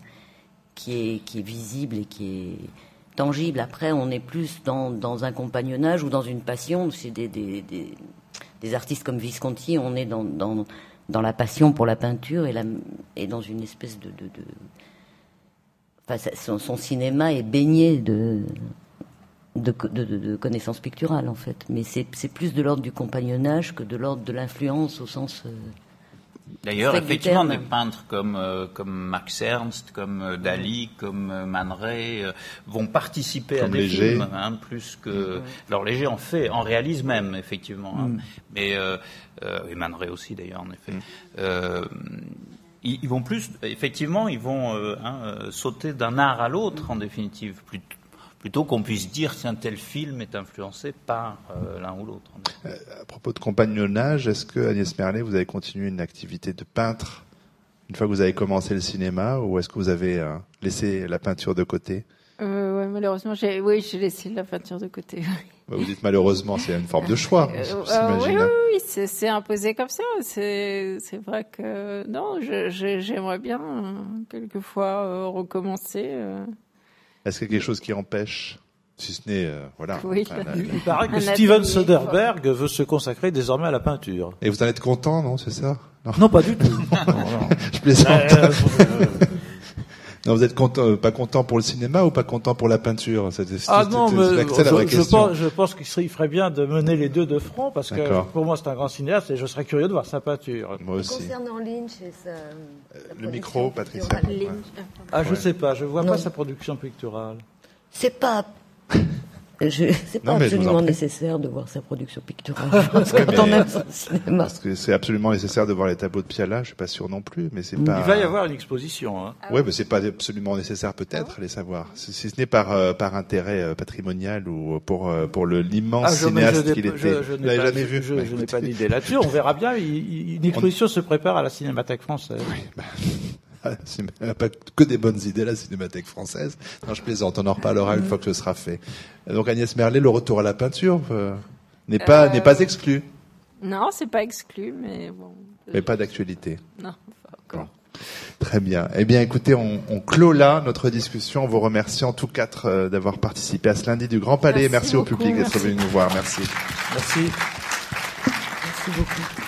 qui est, visible et qui est tangible. Après, on est plus dans, un compagnonnage ou dans une passion. C'est des, artistes comme Visconti, on est dans, la passion pour la peinture et, dans une espèce de... son cinéma est baigné de de, de, de, connaissances picturales en fait. Mais c'est plus de l'ordre du compagnonnage que de l'ordre de l'influence au sens. Euh, D'ailleurs, effectivement, des peintres comme, euh, comme Max Ernst, comme euh, Dali, comme euh, Man Ray euh, vont participer comme à des Léger. films, hein, plus que. Alors Léger en fait, en réalise même, effectivement. Hein. Mm. Mais et Man Ray aussi d'ailleurs, en effet. Mm. Ils, ils, vont plus, effectivement, ils vont hein, sauter d'un art à l'autre, en définitive, plus, plutôt qu'on puisse dire qu'un tel film est influencé par euh, l'un ou l'autre. Euh, à propos de compagnonnage, est-ce que Agnès Merlet, vous avez continué une activité de peintre une fois que vous avez commencé le cinéma, ou est-ce que vous avez euh, laissé la peinture de côté? Euh, ouais, malheureusement, j'ai, oui, j'ai laissé la peinture de côté. Bah, vous dites malheureusement, c'est une forme de choix. Euh, oui, oui, oui, c'est, c'est imposé comme ça. C'est, c'est vrai que non, je, je, j'aimerais bien quelquefois euh, recommencer. Euh. Est-ce qu'il y a quelque chose qui empêche si ce n'est, euh, voilà. [laughs] Oui, enfin, la- Il, il paraît que Un Steven Soderbergh veut se consacrer désormais à la peinture. Et vous en êtes content, non C'est ça? Non, Non, pas du tout. Non, non. [laughs] Je plaisante. Euh, euh, Non, vous êtes content, euh, pas content pour le cinéma ou pas content pour la peinture? C'est c'est- Ah non, mais ça la vraie je, je question. pense, je pense qu'il ferait bien de mener les deux de front parce que pour moi c'est un grand cinéaste et je serais curieux de voir sa peinture. Moi aussi. Concernant Lynch et sa, Le micro, Patricia. Lynch. Ah, je Ouais. sais pas, je vois Non. pas sa production picturale. C'est pas. Je, c'est pas Non, absolument nécessaire de voir sa production picturale. Que quand on aime son cinéma. Parce que c'est absolument nécessaire de voir les tableaux de Piala. Je suis pas sûr non plus, mais c'est pas. Il va y avoir une exposition. Hein. Ouais, mais c'est pas absolument nécessaire peut-être les savoir. Si, si ce n'est par euh, par intérêt euh, patrimonial ou pour euh, pour le l'immense Ah, je, mais cinéaste qu'il était. je- je n'ai jamais vu je- Bah, je n'ai pas d'idée là-dessus. On verra bien. Il- il- une exposition se prépare à la Cinémathèque française. Ah, c'est- Elle n'a pas que des bonnes idées, la Cinémathèque française. Non, je plaisante, on en reparlera une fois que ce sera fait. Donc Agnès Merlet, le retour à la peinture euh, n'est pas, Euh, n'est pas exclu, Non, c'est pas exclu, mais bon. mais pas d'actualité. Non, pas encore. Très bien. Eh bien, écoutez, on, on clôt là notre discussion. On vous remercie en tous quatre euh, d'avoir participé à ce lundi du Grand Palais. Merci Merci, au beaucoup, public d'être venu nous voir. Merci. Merci. Merci beaucoup.